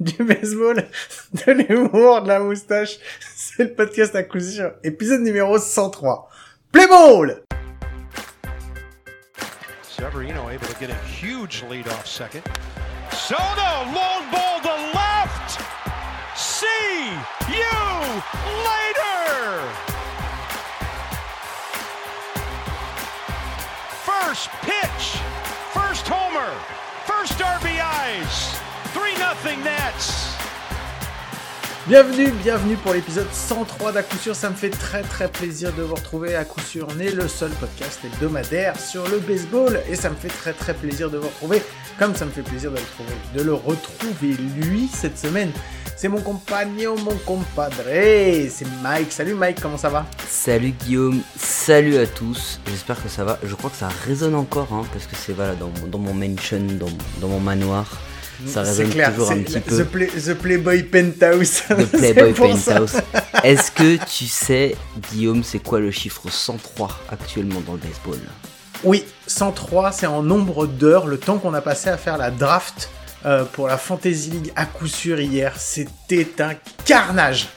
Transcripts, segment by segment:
du baseball, de l'humour, de la moustache. C'est le podcast à coup sûr. Épisode numéro 103. Play ball! Severino able to get a huge lead off second. Soto, long ball to left. See you later. First pitch, first homer, first RBIs. 3 0 Nets. Bienvenue, bienvenue pour l'épisode 103 d'à coup sûr. Ça me fait très très plaisir de vous retrouver. À coup sûr, on est le seul podcast hebdomadaire sur le baseball et ça me fait très très plaisir de vous retrouver. Comme ça me fait plaisir de le retrouver, de le retrouver lui cette semaine. C'est mon compagnon, mon compadre. C'est Mike. Salut Mike, comment ça va? Salut Guillaume, salut à tous. J'espère que ça va. Je crois que ça résonne encore hein, parce que c'est voilà dans, dans mon mansion, dans, dans mon manoir. Ça résonne clair, toujours un petit peu. The, play, the Playboy Penthouse. The Playboy Penthouse. Est-ce que tu sais, Guillaume, c'est quoi le chiffre 103 actuellement dans le baseball? Oui, 103, c'est en nombre d'heures, le temps qu'on a passé à faire la draft euh, pour la Fantasy League à coup sûr hier. C'était un carnage.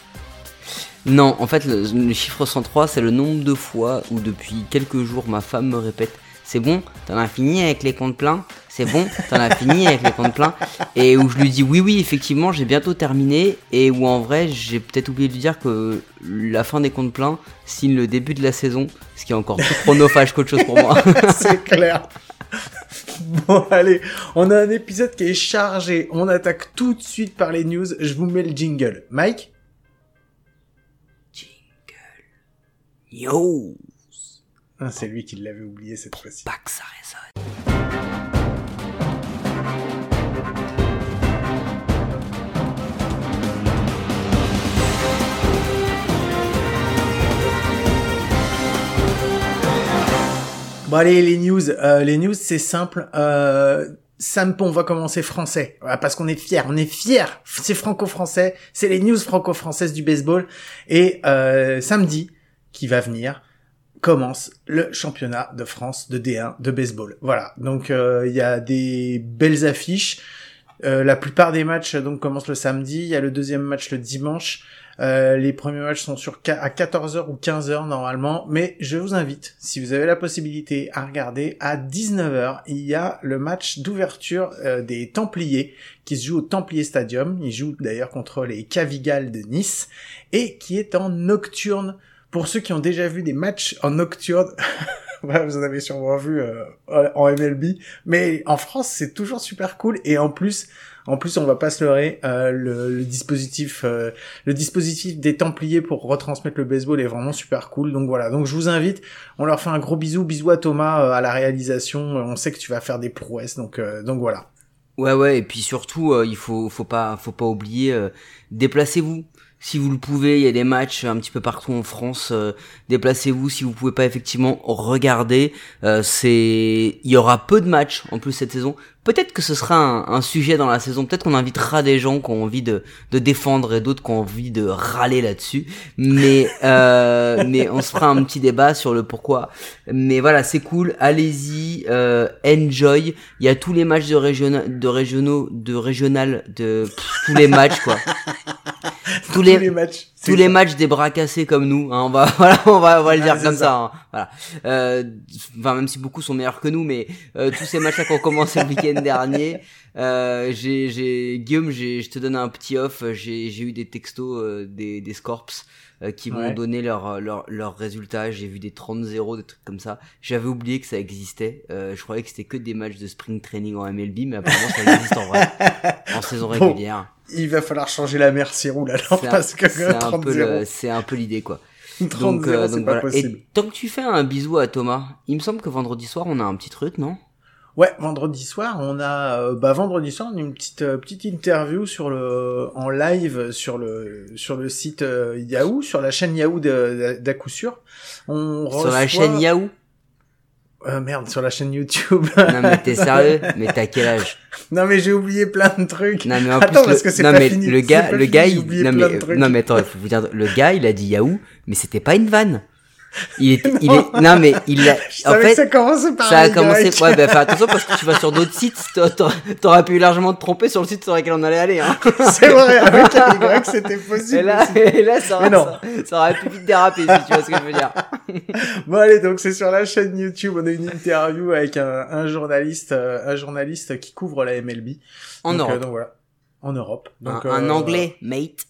Non, en fait, le, le chiffre 103, c'est le nombre de fois où depuis quelques jours, ma femme me répète c'est bon, t'en as fini avec les comptes pleins? C'est bon, t'en as fini avec les comptes pleins? Et où je lui dis oui, oui, effectivement, j'ai bientôt terminé. Et où en vrai, j'ai peut-être oublié de lui dire que la fin des comptes pleins signe le début de la saison, ce qui est encore plus chronophage qu'autre chose pour moi. C'est clair. Bon, allez, on a un épisode qui est chargé. On attaque tout de suite par les news. Je vous mets le jingle. Mike? Jingle. Yo ah, c'est lui qui l'avait oublié cette fois-ci. Pas que ça résonne. Bon allez, les news. Euh, les news, c'est simple. Euh, on va commencer français, parce qu'on est fiers, on est fiers. C'est franco-français, c'est les news franco-françaises du baseball. Et euh, samedi, qui va venir, commence le championnat de France de D1 de baseball. Voilà, donc euh, il y a des belles affiches. Euh, la plupart des matchs donc commencent le samedi. Il y a le deuxième match le dimanche. Euh, les premiers matchs sont sur à 14h ou 15h normalement, mais je vous invite, si vous avez la possibilité, à regarder à 19h. Il y a le match d'ouverture euh, des Templiers qui se joue au Templier Stadium. Il joue d'ailleurs contre les Cavigales de Nice et qui est en nocturne pour ceux qui ont déjà vu des matchs en nocturne, vous en avez sûrement vu euh, en MLB, mais en France c'est toujours super cool et en plus, en plus on va pas se leurrer, euh, le, le, dispositif, euh, le dispositif des Templiers pour retransmettre le baseball est vraiment super cool. Donc voilà, donc je vous invite, on leur fait un gros bisou, bisou à Thomas euh, à la réalisation. On sait que tu vas faire des prouesses, donc euh, donc voilà. Ouais ouais et puis surtout il faut faut pas faut pas oublier déplacez-vous si vous le pouvez, il y a des matchs un petit peu partout en France. Euh, Déplacez-vous si vous pouvez pas effectivement regarder. Euh, c'est, il y aura peu de matchs en plus cette saison. Peut-être que ce sera un, un sujet dans la saison. Peut-être qu'on invitera des gens qui ont envie de, de défendre et d'autres qui ont envie de râler là-dessus. Mais euh, mais on se fera un petit débat sur le pourquoi. Mais voilà, c'est cool. Allez-y, euh, enjoy. Il y a tous les matchs de régional, de régionaux, de régional, de pff, tous les matchs quoi. tous les, tous les matchs tous les matchs des bras cassés comme nous hein, on va voilà on va on va le dire comme ça, ça hein, voilà. Euh, enfin même si beaucoup sont meilleurs que nous mais euh, tous ces matchs là qui ont commencé le week-end dernier euh, j'ai j'ai Guillaume j'ai je te donne un petit off j'ai j'ai eu des textos euh, des des Scorps euh, qui m'ont Ouais. donné leurs leurs leurs résultats j'ai vu des 30-0 des trucs comme ça j'avais oublié que ça existait Euh, je croyais que c'était que des matchs de spring training en MLB mais apparemment ça existe en vrai en saison Bon. régulière Il va falloir changer la merci roule alors parce que c'est un peu 30-0, le- c'est un peu l'idée quoi 30-0, donc, euh, donc pas voilà. possible. Et tant que tu fais un bisou à Thomas, il me semble que vendredi soir on a un petit truc, non? Ouais, vendredi soir, on a euh, bah vendredi soir, on a une petite euh, petite interview sur le en live sur le sur le site euh, Yahoo, sur la chaîne Yahoo d'à coup sûr. On Sur la chaîne Yahoo? Euh, merde, sur la chaîne YouTube. Non mais t'es sérieux? Mais t'as quel âge? Non mais j'ai oublié plein de trucs. Non mais en Attends, plus, parce le, que c'est pas mais fini, le gars, le fini, gars, il, non mais, de trucs. non mais attends, il faut vous dire, le gars, il a dit Yahoo, mais c'était pas une vanne. Il est, il est, non mais il a, en fait, ça commençait par ça a commencé, ouais, bah fais attention parce que tu vas sur d'autres sites, t'a- t'a- t'aurais pu largement te tromper sur le site sur lequel on allait aller, hein. C'est vrai, avec un Y, c'était possible. Et là, et là, ça, non. ça, ça aurait pu vite déraper, si tu vois ce que je veux dire. Bon allez, donc c'est sur la chaîne YouTube, on a une interview avec un, un journaliste, euh, un journaliste qui couvre la MLB. En donc, euh, Europe. donc voilà, en Europe. Donc, un, un euh, anglais, mate.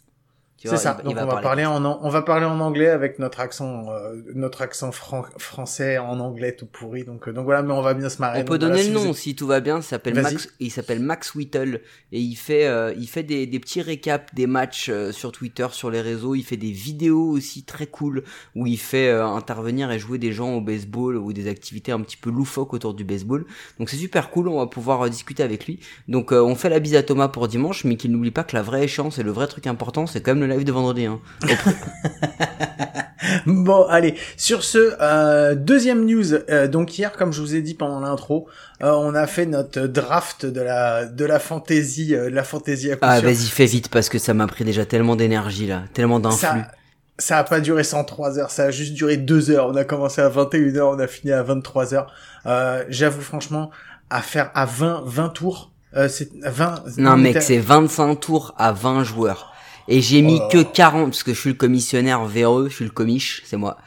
C'est ça. il- Donc il va on va parler en on va parler en anglais avec notre accent euh, notre accent fran- français en anglais tout pourri. Donc euh, donc voilà, mais on va bien se marrer. On peut donner si le vous nom si tout va bien. Il s'appelle. Max. Il s'appelle Max Whittle et il fait euh, il fait des, des petits récaps des matchs euh, sur Twitter, sur les réseaux. Il fait des vidéos aussi très cool où il fait euh, intervenir et jouer des gens au baseball ou des activités un petit peu loufoques autour du baseball. Donc c'est super cool. On va pouvoir euh, discuter avec lui. Donc euh, on fait la bise à Thomas pour dimanche, mais qu'il n'oublie pas que la vraie échéance et le vrai truc important, c'est quand même le live de vendredi. Hein. Bon, allez. Sur ce euh, deuxième news, euh, donc hier, comme je vous ai dit pendant l'intro, euh, on a fait notre draft de la de la fantasy, euh, de la fantasy à Ah vas-y fais vite parce que ça m'a pris déjà tellement d'énergie là, tellement d'influx. ça, ça a pas duré 103 heures, ça a juste duré 2 heures. On a commencé à 21 heures, on a fini à 23 heures. Euh, J'avoue franchement, à faire à 20 20 tours, euh, c'est 20. Non mec, c'est 25 tours à 20 joueurs. Et j'ai mis Oh. que 40, parce que je suis le commissionnaire véreux, je suis le commiche, c'est moi.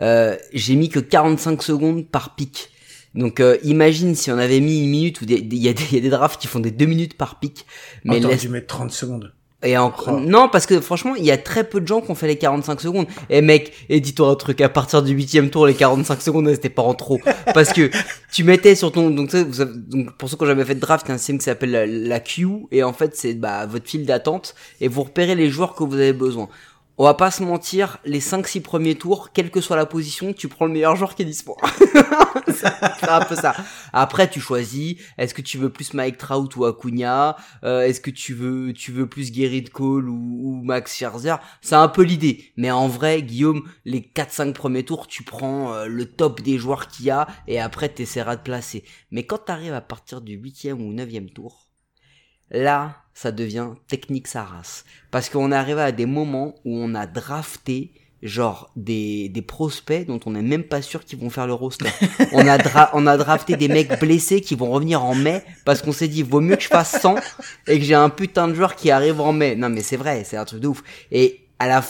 Euh, j'ai mis que 45 secondes par pic. Donc euh, imagine si on avait mis une minute, ou il y, a des- il y a des drafts qui font des 2 minutes par pic. Mais t'aurais laisse- dû mettre 30 secondes. Et en... Oh. Non, parce que franchement, il y a très peu de gens qui ont fait les 45 secondes. Et mec, et dis-toi un truc, à partir du huitième tour, les 45 secondes, c'était pas en trop. Parce que tu mettais sur ton... Donc, donc pour ceux qui ont jamais fait de draft, il y a un système qui s'appelle la, la queue. Et en fait, c'est bah, votre file d'attente. Et vous repérez les joueurs que vous avez besoin. On va pas se mentir, les 5-6 premiers tours, quelle que soit la position, tu prends le meilleur joueur qui est dispo. c'est un peu ça. Après, tu choisis. Est-ce que tu veux plus Mike Trout ou Acuna? Euh, Est-ce que tu veux, tu veux plus Gerrit Cole ou, ou Max Scherzer? C'est un peu l'idée. Mais en vrai, Guillaume, les 4-5 premiers tours, tu prends euh, le top des joueurs qu'il y a et après, t'essaieras de placer. Mais quand t'arrives à partir du 8 ou 9 tour, là, ça devient technique sa race. Parce qu'on est arrivé à des moments où on a drafté genre des, des prospects dont on n'est même pas sûr qu'ils vont faire le roster. On a, dra- on a drafté des mecs blessés qui vont revenir en mai parce qu'on s'est dit vaut mieux que je fasse 100 et que j'ai un putain de joueur qui arrive en mai. Non mais c'est vrai, c'est un truc de ouf. Et à la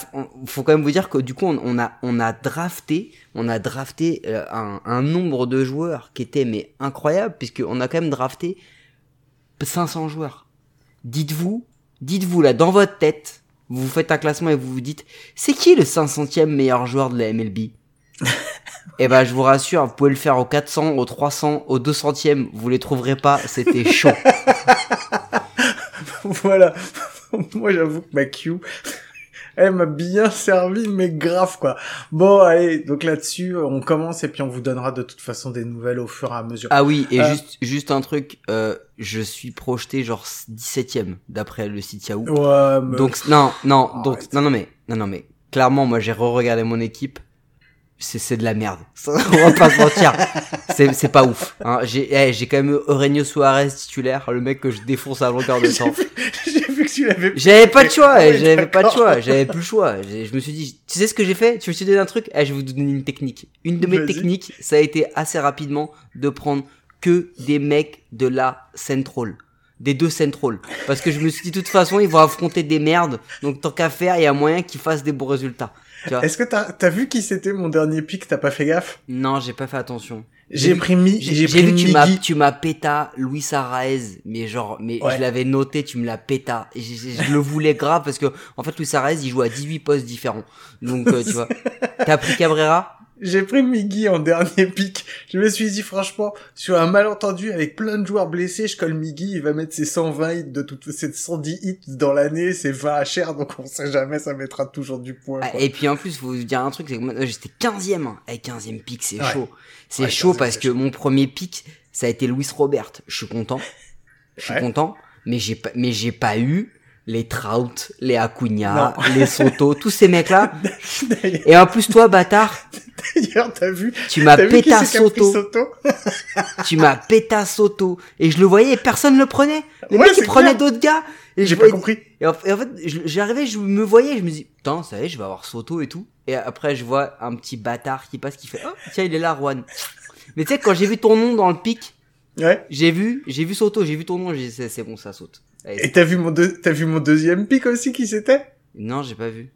faut quand même vous dire que du coup on, on a on a drafté, on a drafté euh, un, un nombre de joueurs qui était mais incroyable puisque on a quand même drafté 500 joueurs. Dites-vous, dites-vous là dans votre tête, vous vous faites un classement et vous vous dites, c'est qui le 500e meilleur joueur de la MLB Eh ben, je vous rassure, vous pouvez le faire au 400, au 300, au 200e, vous les trouverez pas, c'était chaud. voilà. Moi, j'avoue que ma queue, elle m'a bien servi, mais grave, quoi. Bon, allez, donc là-dessus, on commence et puis on vous donnera de toute façon des nouvelles au fur et à mesure. Ah oui, et Euh. juste, juste un truc, euh, je suis projeté genre 17e d'après le site Yahoo. Ouais, mais... Donc non, non, donc Arrête. non, non mais, non, non mais, clairement, moi j'ai re-regardé mon équipe. C'est, c'est de la merde. Ça, on va pas se mentir. C'est, c'est pas ouf. Hein. J'ai, eh, j'ai quand même eu Eugenio Suarez titulaire, le mec que je défonce à longueur de temps. J'ai vu que tu l'avais... J'avais pas de choix, Ah oui, j'avais pas de choix, j'avais plus le choix. Je me suis dit, tu sais ce que j'ai fait? Tu veux je te donne un truc? Eh, je vais vous donner une technique. Une de mes techniques, ça a été assez rapidement de prendre que des mecs de la Central. Des deux Central. Parce que je me suis dit, de toute façon, ils vont affronter des merdes. Donc, tant qu'à faire, il y a moyen qu'ils fassent des bons résultats. Tu vois Est-ce que t'as as vu qui c'était mon dernier pic? T'as pas fait gaffe? Non, j'ai pas fait attention. J'ai pris Mi, J'ai pris vu tu m'as, tu m'as péta Luis Araez, mais genre, mais Ouais. je l'avais noté, tu me l'as péta. Et je, je- je le voulais grave parce que, en fait, Luis Araez, il joue à 18 postes différents. Donc, euh, tu vois. T'as pris Cabrera? J'ai pris Miggy en dernier pic. Je me suis dit, franchement, sur un malentendu avec plein de joueurs blessés, je colle Miggy, il va mettre ses 120 hits de toutes, ses 110 hits dans l'année, c'est 20 HR, donc on sait jamais, ça mettra toujours du point. Ah, quoi. et puis, en plus, faut vous dire un truc, c'est que moi, j'étais 15ème. Hein. Eh, 15ème pic, c'est Ouais. chaud. C'est Ouais, chaud 15e, parce que chaud. mon premier pic, ça a été Luis Robert. Je suis content. Je suis Ouais. content. Mais j'ai pas, mais j'ai pas eu les Trout, les Acuna, Non. les Soto, tous ces mecs-là. Et en plus, toi, bâtard, d'ailleurs, t'as vu, tu m'as péta Soto. Soto tu m'as péta Soto et je le voyais et personne le prenait les Ouais, mecs ils prenaient d'autres gars et J'ai pas voyais- compris. et en, et en fait j'arrivais je me voyais je me dis putain ça y est je vais avoir Soto et tout et après je vois un petit bâtard qui passe qui fait oh tiens il est là Juan. Mais tu sais quand j'ai vu ton nom dans le pic, Ouais. j'ai vu j'ai vu Soto, j'ai vu ton nom, j'ai dit c'est bon ça saute. Et t'as vu mon deux, t'as vu mon deuxième pic aussi qui c'était? Non j'ai pas vu.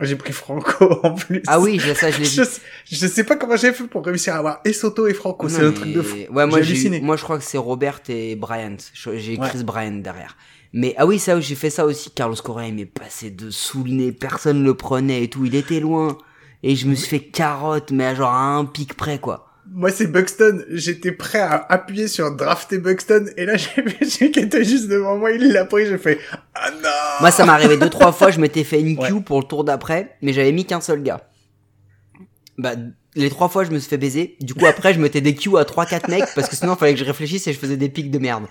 J'ai pris Franco en plus. Ah oui je- ça je l'ai Je, vu. sais- je sais pas comment j'ai fait pour réussir à avoir et Soto et Franco. C'est un truc de fou. Ouais, moi, J'ai moi, je crois que c'est Robert et Bryant. Je- J'ai Ouais. Chris Bryant derrière. Mais, ah oui, ça, j'ai fait ça aussi. Carlos Correa, il m'est passé de sous le nez. Personne le prenait et tout. Il était loin. Et je me suis fait carotte, mais à genre à un pic près, quoi. Moi, c'est Buxton. J'étais prêt à appuyer sur drafter Buxton. Et là, j'ai vu qui était juste devant moi. Il l'a pris. J'ai fait, ah non! Moi, ça m'est arrivé deux, trois fois. Je m'étais fait une Ouais. queue pour le tour d'après, mais j'avais mis qu'un seul gars. Bah, les trois fois, je me suis fait baiser. Du coup, après, je mettais des queues à trois, quatre mecs, parce que sinon, il fallait que je réfléchisse et je faisais des pics de merde.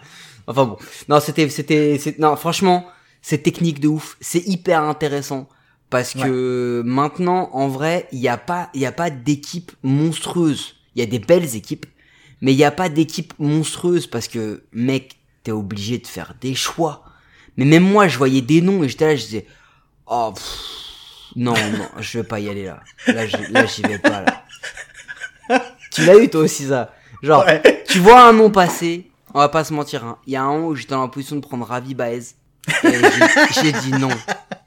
Enfin bon. Non, c'était, c'était, c'est- non, franchement, c'est technique de ouf. C'est hyper intéressant. Parce que maintenant, en vrai, il n'y a pas, il y a pas d'équipe monstrueuse. Il y a des belles équipes, mais il n'y a pas d'équipe monstrueuse parce que, mec, t'es obligé de faire des choix. Mais même moi, je voyais des noms et j'étais là, je disais, oh, pff, non, non, je vais pas y aller là. Là, j'y- là, j'y vais pas là. tu l'as eu toi aussi ça. Genre, Ouais. tu vois un nom passer, on va pas se mentir, hein. Il y a un an où j'étais dans la position de prendre Ravi Baez. J'ai dit non.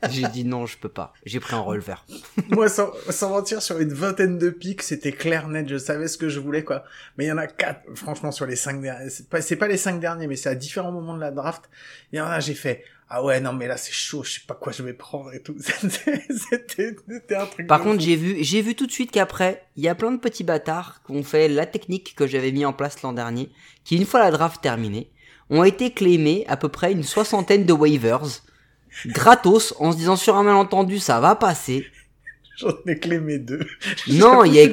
J'ai dit non, je peux pas. J'ai pris un releveur. Moi, sans, sans mentir, sur une vingtaine de pics, c'était clair net. Je savais ce que je voulais, quoi. Mais il y en a quatre, franchement, sur les cinq derniers. C'est pas, pas les cinq derniers, mais c'est à différents moments de la draft. Il y en a, j'ai fait, ah ouais, non, mais là, c'est chaud. Je sais pas quoi je vais prendre et tout. C'était, un truc. Par contre, j'ai vu, j'ai vu tout de suite qu'après, il y a plein de petits bâtards qui ont fait la technique que j'avais mis en place l'an dernier, qui une fois la draft terminée, ont été claimés à peu près une soixantaine de waivers, gratos, en se disant sur un malentendu, ça va passer. J'en ai clémé deux. Non, il y a-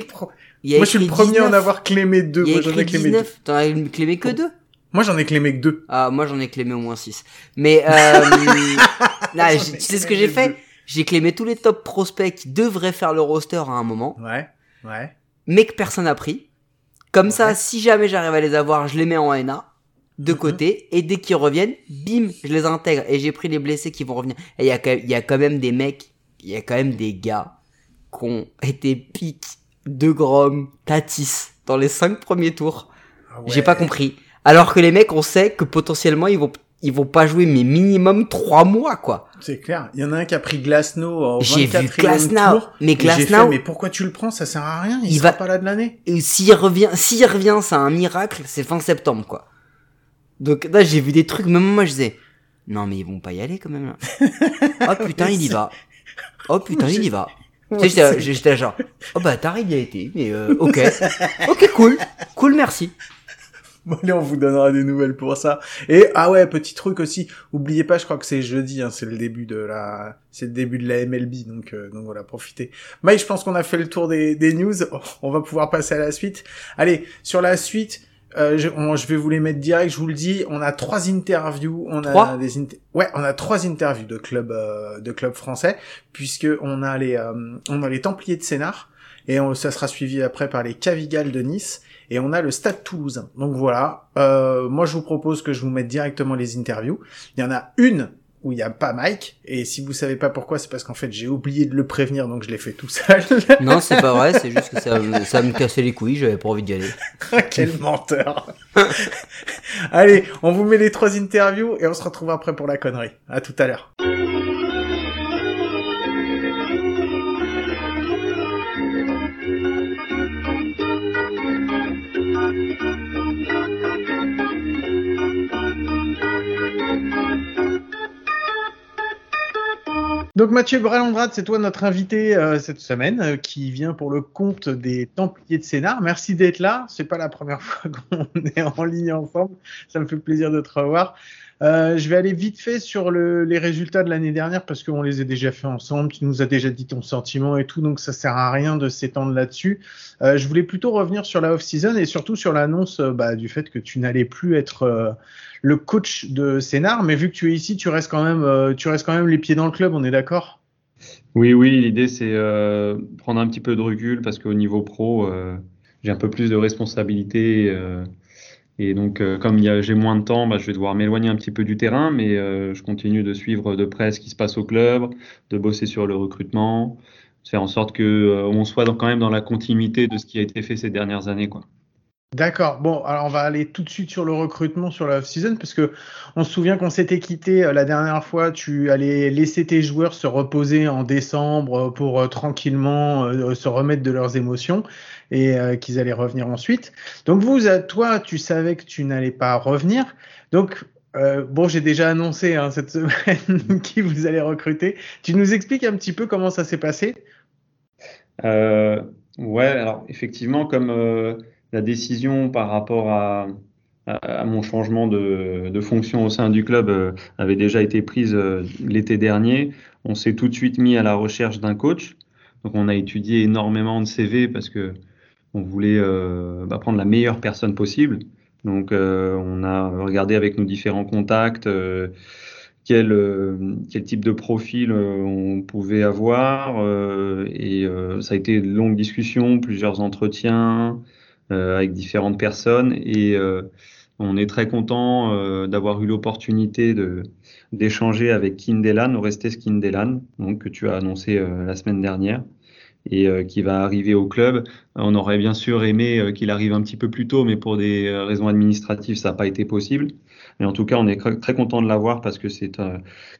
y a Moi, je suis le premier à en 19. avoir clémé deux. Y a Moi, j'en ai clémé deux. 19. T'en as clémé que deux? Moi, j'en ai clémé que deux. Ah, moi j'en ai clémé au moins 6. Mais, euh, là, tu sais ce que j'ai fait? deux. J'ai clémé tous les top prospects qui devraient faire le roster à un moment, Ouais. Ouais. mais que personne n'a pris. Comme ça, Ouais. si jamais j'arrive à les avoir, je les mets en NA, de Mhm. côté, et dès qu'ils reviennent, bim, je les intègre. Et j'ai pris les blessés qui vont revenir. Et il y, a quand même- il y a quand même des mecs, il y a quand même des gars qui ont été piques de Grom, Tatis, dans les 5 premiers tours. Ah J'ai pas compris. Alors que les mecs, on sait que potentiellement ils vont ils vont pas jouer mais minimum 3 mois quoi. C'est clair. Il y en a un qui a pris Glasnow en J'ai 24 vu Glasnow, mais Glasnow- mais pourquoi tu le prends? Ça sert à rien. Il, Il sera va- pas là de l'année. Et s'il revient, s'il revient, c'est un miracle, c'est fin septembre quoi. Donc là, j'ai vu des trucs même moi je disais non mais ils vont pas y aller quand même là. oh putain, il y va. Oh putain, il y va. Tu sais, j'étais- genre oh bah t'as il y a été mais euh, OK. OK, cool. Cool, merci. Bon, allez, on vous donnera des nouvelles pour ça. Et, ah ouais, petit truc aussi. Oubliez pas, je crois que c'est jeudi, hein, c'est le début de la, c'est le début de la MLB, donc, euh, donc voilà, profitez. Mike, je pense qu'on a fait le tour des, des news. On va pouvoir passer à la suite. Allez, sur la suite, euh, je, on- je vais vous les mettre direct, je vous le dis. On a trois interviews. On a Trois des inter- ouais, on a trois interviews de clubs, euh, de clubs français, puisque on a les, euh, on a les Templiers de Sénart. Et on- ça sera suivi après par les Cavigales de Nice et on a le Stade Toulousain. Donc voilà, euh, moi je vous propose que je vous mette directement les interviews. Il y en a une où il n'y a pas Mike, et si vous savez pas pourquoi, c'est parce qu'en fait j'ai oublié de le prévenir, donc je l'ai fait tout seul. Non, c'est pas vrai, c'est juste que ça, me- ça me cassait les couilles, j'avais pas envie d'y aller. Quel menteur Allez, on vous met les trois interviews et on se retrouve après pour la connerie. À tout à l'heure. Donc Mathieu Bralandrade, c'est toi notre invité euh, cette semaine, euh, qui vient pour le compte des Templiers de Sénart. Merci d'être là. C'est pas la première fois qu'on est en ligne ensemble. Ça me fait plaisir de te revoir. Euh, je vais aller vite fait sur le, les résultats de l'année dernière parce qu'on les a déjà fait ensemble. Tu nous as déjà dit ton sentiment et tout, donc ça sert à rien de s'étendre là-dessus. Euh, je voulais plutôt revenir sur la off-season et surtout sur l'annonce euh, bah, du fait que tu n'allais plus être euh, le coach de Sénart, mais vu que tu es ici, tu restes quand même, tu restes quand même les pieds dans le club. On est d'accord? Oui, oui, l'idée c'est prendre un petit peu de recul parce qu'au niveau pro, j'ai un peu plus de responsabilités euh, et donc euh, comme j'ai moins de temps, bah, je vais devoir m'éloigner un petit peu du terrain, mais euh, je continue de suivre de près ce qui se passe au club, de bosser sur le recrutement, faire en sorte que on soit quand même dans la continuité de ce qui a été fait ces dernières années, quoi. D'accord. Bon, alors on va aller tout de suite sur le recrutement sur la off-season parce que on se souvient qu'on s'était quitté la dernière fois. Tu allais laisser tes joueurs se reposer en décembre pour tranquillement se remettre de leurs émotions et qu'ils allaient revenir ensuite. Donc vous, toi, tu savais que tu n'allais pas revenir. Donc euh, bon, j'ai déjà annoncé hein, cette semaine qui vous allez recruter. Tu nous expliques un petit peu comment ça s'est passé? Euh, Ouais, alors effectivement, comme euh, la décision par rapport à, mon changement de, fonction au sein du club euh, avait déjà été prise euh, l'été dernier, on s'est tout de suite mis à la recherche d'un coach. Donc on a étudié énormément de CV parce que on voulait bah, prendre la meilleure personne possible. Donc, euh, on a regardé avec nos différents contacts euh, quel, euh, quel type de profil on pouvait avoir. et ça a été une longue discussion, plusieurs entretiens avec différentes personnes. Et on est très content d'avoir eu l'opportunité de d'échanger avec Kindelan, Orestes Kindelan, donc que tu as annoncé la semaine dernière et euh, qui va arriver au club. On aurait bien sûr aimé euh, qu'il arrive un petit peu plus tôt, mais pour des euh, raisons administratives, ça n'a pas été possible. Mais en tout cas, on est très content de l'avoir parce que c'est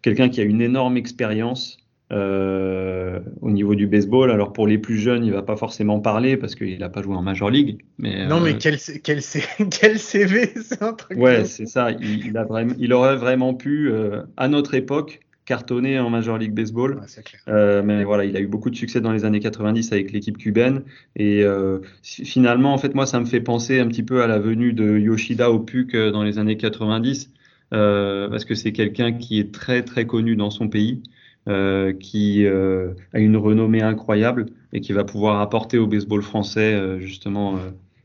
quelqu'un qui a une énorme expérience euh, au niveau du baseball. Alors pour les plus jeunes, il va pas forcément parler parce qu'il n'a pas joué en Major League. Mais, non, mais quel, quel, quel CV, c'est un truc. Ouais, c'est ça. Il, il, a vraiment, il aurait vraiment pu, euh, à notre époque, cartonné en Major League Baseball. Euh, mais voilà, il a eu beaucoup de succès dans les années 90 avec l'équipe cubaine. Et euh, finalement, en fait, moi, ça me fait penser un petit peu à la venue de Yoshida au PUC euh, dans les années 90, euh, parce que c'est quelqu'un qui est très très connu dans son pays, euh, qui euh, a une renommée incroyable et qui va pouvoir apporter au baseball français justement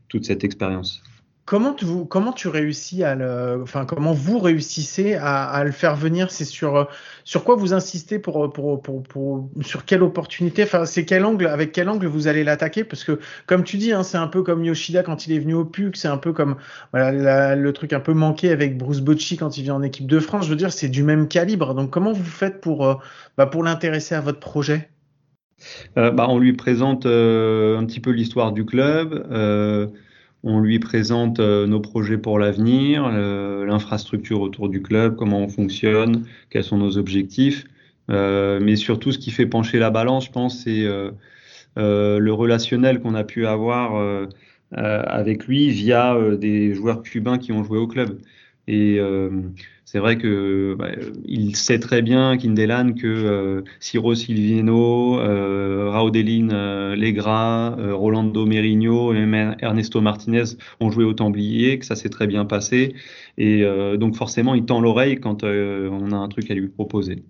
toute cette expérience. Comment tu, comment tu réussis à le, enfin comment vous réussissez à, le faire venir? C'est sur sur quoi vous insistez pour, pour, pour, pour sur quelle opportunité? Enfin c'est quel angle avec quel angle vous allez l'attaquer? Parce que comme tu dis, hein, c'est un peu comme Yoshida quand il est venu au PUC, c'est un peu comme voilà le truc un peu manqué avec Bruce Bocci quand il vient en équipe de France. Je veux dire, c'est du même calibre. Donc comment vous faites pour euh, bah, pour l'intéresser à votre projet? Euh, bah, on lui présente euh, un petit peu l'histoire du club. Euh, on lui présente euh, nos projets pour l'avenir, euh, l'infrastructure autour du club, comment on fonctionne, quels sont nos objectifs. Euh, mais surtout, ce qui fait pencher la balance, je pense, c'est le relationnel qu'on a pu avoir avec lui via des joueurs cubains qui ont joué au club. Et c'est vrai que bah, il sait très bien Kindelan que euh, Ciro Silvino, euh, Raudelin euh, Legra, euh, Rolando Merino et même Ernesto Martinez ont joué au Templier, que ça s'est très bien passé. Et euh, donc forcément, il tend l'oreille quand on a un truc à lui proposer.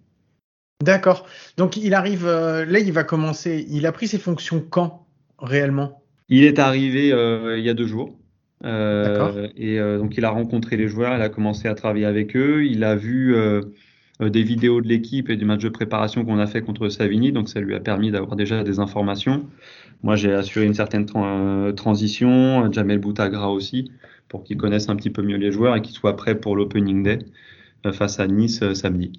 D'accord. Donc il arrive, là il va commencer. Il a pris ses fonctions quand réellement? Il est arrivé il y a deux jours. Euh, et euh, donc il a rencontré les joueurs, il a commencé à travailler avec eux, il a vu euh, des vidéos de l'équipe et du match de préparation qu'on a fait contre Savigny, donc ça lui a permis d'avoir déjà des informations. Moi j'ai assuré une certaine tra transition, Jamel Boutagra aussi, pour qu'il connaisse un petit peu mieux les joueurs et qu'il soit prêt pour l'opening day face à Nice samedi.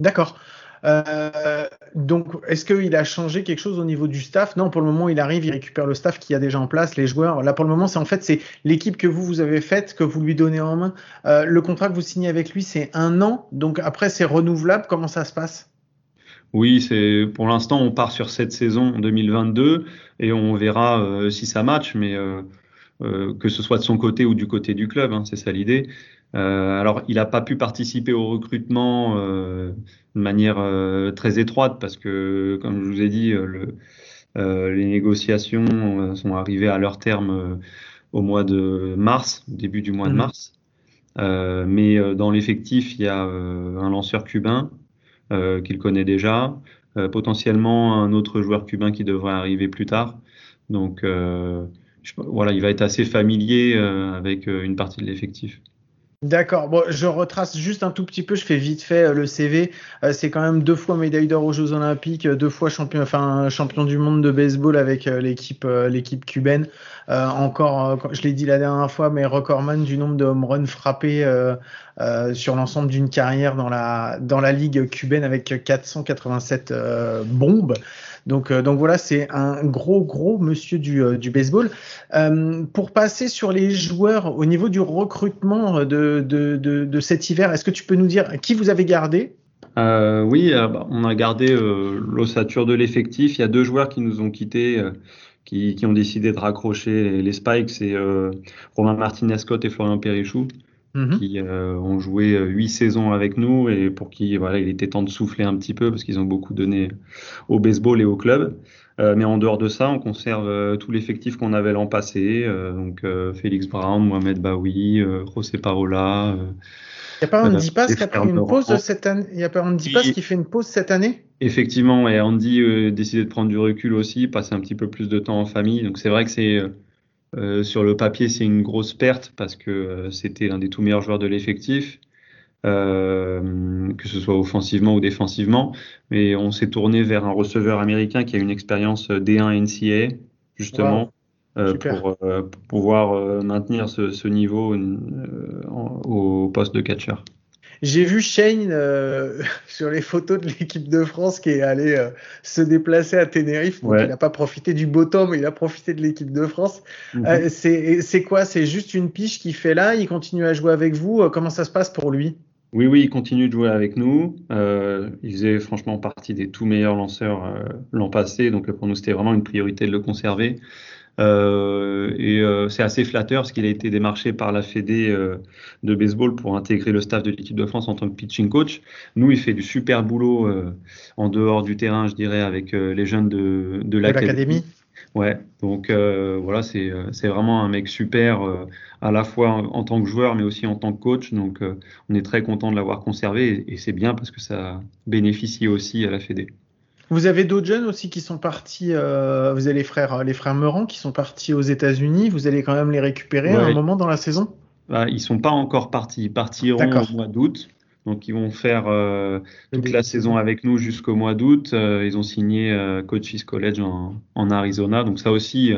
D'accord. Euh, donc, est-ce qu'il a changé quelque chose au niveau du staff? Non, pour le moment, il arrive, il récupère le staff qui a déjà en place, les joueurs. Là, pour le moment, c'est en fait c'est l'équipe que vous vous avez faite, que vous lui donnez en main. Euh, le contrat que vous signez avec lui, c'est un an. Donc après, c'est renouvelable. Comment ça se passe? Oui, c'est pour l'instant on part sur cette saison 2022 et on verra euh, si ça match, mais que ce soit de son côté ou du côté du club, hein, c'est ça l'idée. Euh, alors, il n'a pas pu participer au recrutement euh, de manière euh, très étroite parce que, comme je vous ai dit, le, les négociations sont arrivées à leur terme au mois de mars, début du mois de mmh. mars. mais dans l'effectif, il y a un lanceur cubain qu'il connaît déjà, potentiellement un autre joueur cubain qui devrait arriver plus tard. Donc, voilà, il va être assez familier avec une partie de l'effectif. D'accord. Bon, je retrace juste un tout petit peu. Je fais vite fait euh, le CV. Euh, c'est quand même deux fois médaille d'or aux Jeux Olympiques, euh, deux fois champion, enfin champion du monde de baseball avec l'équipe l'équipe cubaine. encore, je l'ai dit la dernière fois, mais recordman du nombre de home runs frappés sur l'ensemble d'une carrière dans la dans la ligue cubaine avec 487 bombes. Donc, euh, donc voilà, c'est un gros, gros monsieur du, euh, baseball. Euh, pour passer sur les joueurs au niveau du recrutement de, cet hiver, est-ce que tu peux nous dire qui vous avez gardé? Oui, bah, on a gardé l'ossature de l'effectif. Il y a deux joueurs qui nous ont quittés. Qui, ont décidé de raccrocher les, spikes, c'est Romain Martinez-Scott et Florian Périchou. Mhm. qui euh, ont joué euh, huit saisons avec nous et pour qui voilà, il était temps de souffler un petit peu parce qu'ils ont beaucoup donné au baseball et au club. Euh, mais en dehors de ça, on conserve tout l'effectif qu'on avait l'an passé. donc Félix Brown, Mohamed Baoui, José Parola. Il n'y a pas Andy Pass qui a pris une pause cette année Il y a pas Andy Pass qui fait une pause cette année? Effectivement, et Andy a décidé de prendre du recul aussi, passer un petit peu plus de temps en famille. Donc c'est vrai que c'est euh, sur le papier, c'est une grosse perte parce que euh, c'était l'un des tout meilleurs joueurs de l'effectif, euh, que ce soit offensivement ou défensivement. Mais on s'est tourné vers un receveur américain qui a une expérience D1 NCA, justement, pour, pouvoir maintenir ce, ce niveau au poste de catcher. J'ai vu Shane euh, sur les photos de l'équipe de France qui est allé euh, se déplacer à Tenerife. Donc il n'a pas profité du beau temps, mais il a profité de l'équipe de France. Mhm. Euh, c'est quoi? C'est juste une piche qu'il fait là? Il continue à jouer avec vous? Comment ça se passe pour lui? Oui, oui, il continue de jouer avec nous. il faisait franchement partie des tout meilleurs lanceurs l'an passé, donc pour nous c'était vraiment une priorité de le conserver. Euh, et euh, c'est assez flatteur parce qu'il a été démarché par la Fédé euh, de baseball pour intégrer le staff de l'équipe de France en tant que pitching coach. Nous, il fait du super boulot en dehors du terrain, je dirais, avec les jeunes de, de l'académie. Ouais, donc voilà, c'est vraiment un mec super, à la fois en, tant que joueur, mais aussi en tant que coach. Donc on est très content de l'avoir conservé et, et c'est bien parce que ça bénéficie aussi à la Fédé. Vous avez d'autres jeunes aussi qui sont partis. Euh, vous avez les frères, les frères Meurant qui sont partis aux États-Unis. Vous allez quand même les récupérer à un moment dans la saison? Bah, Ils sont pas encore partis. Ils partiront au mois d'août. Donc ils vont faire euh, toute la saison avec nous jusqu'au mois d'août. Euh, ils ont signé euh, Coaches College en, en, Arizona. Donc ça aussi,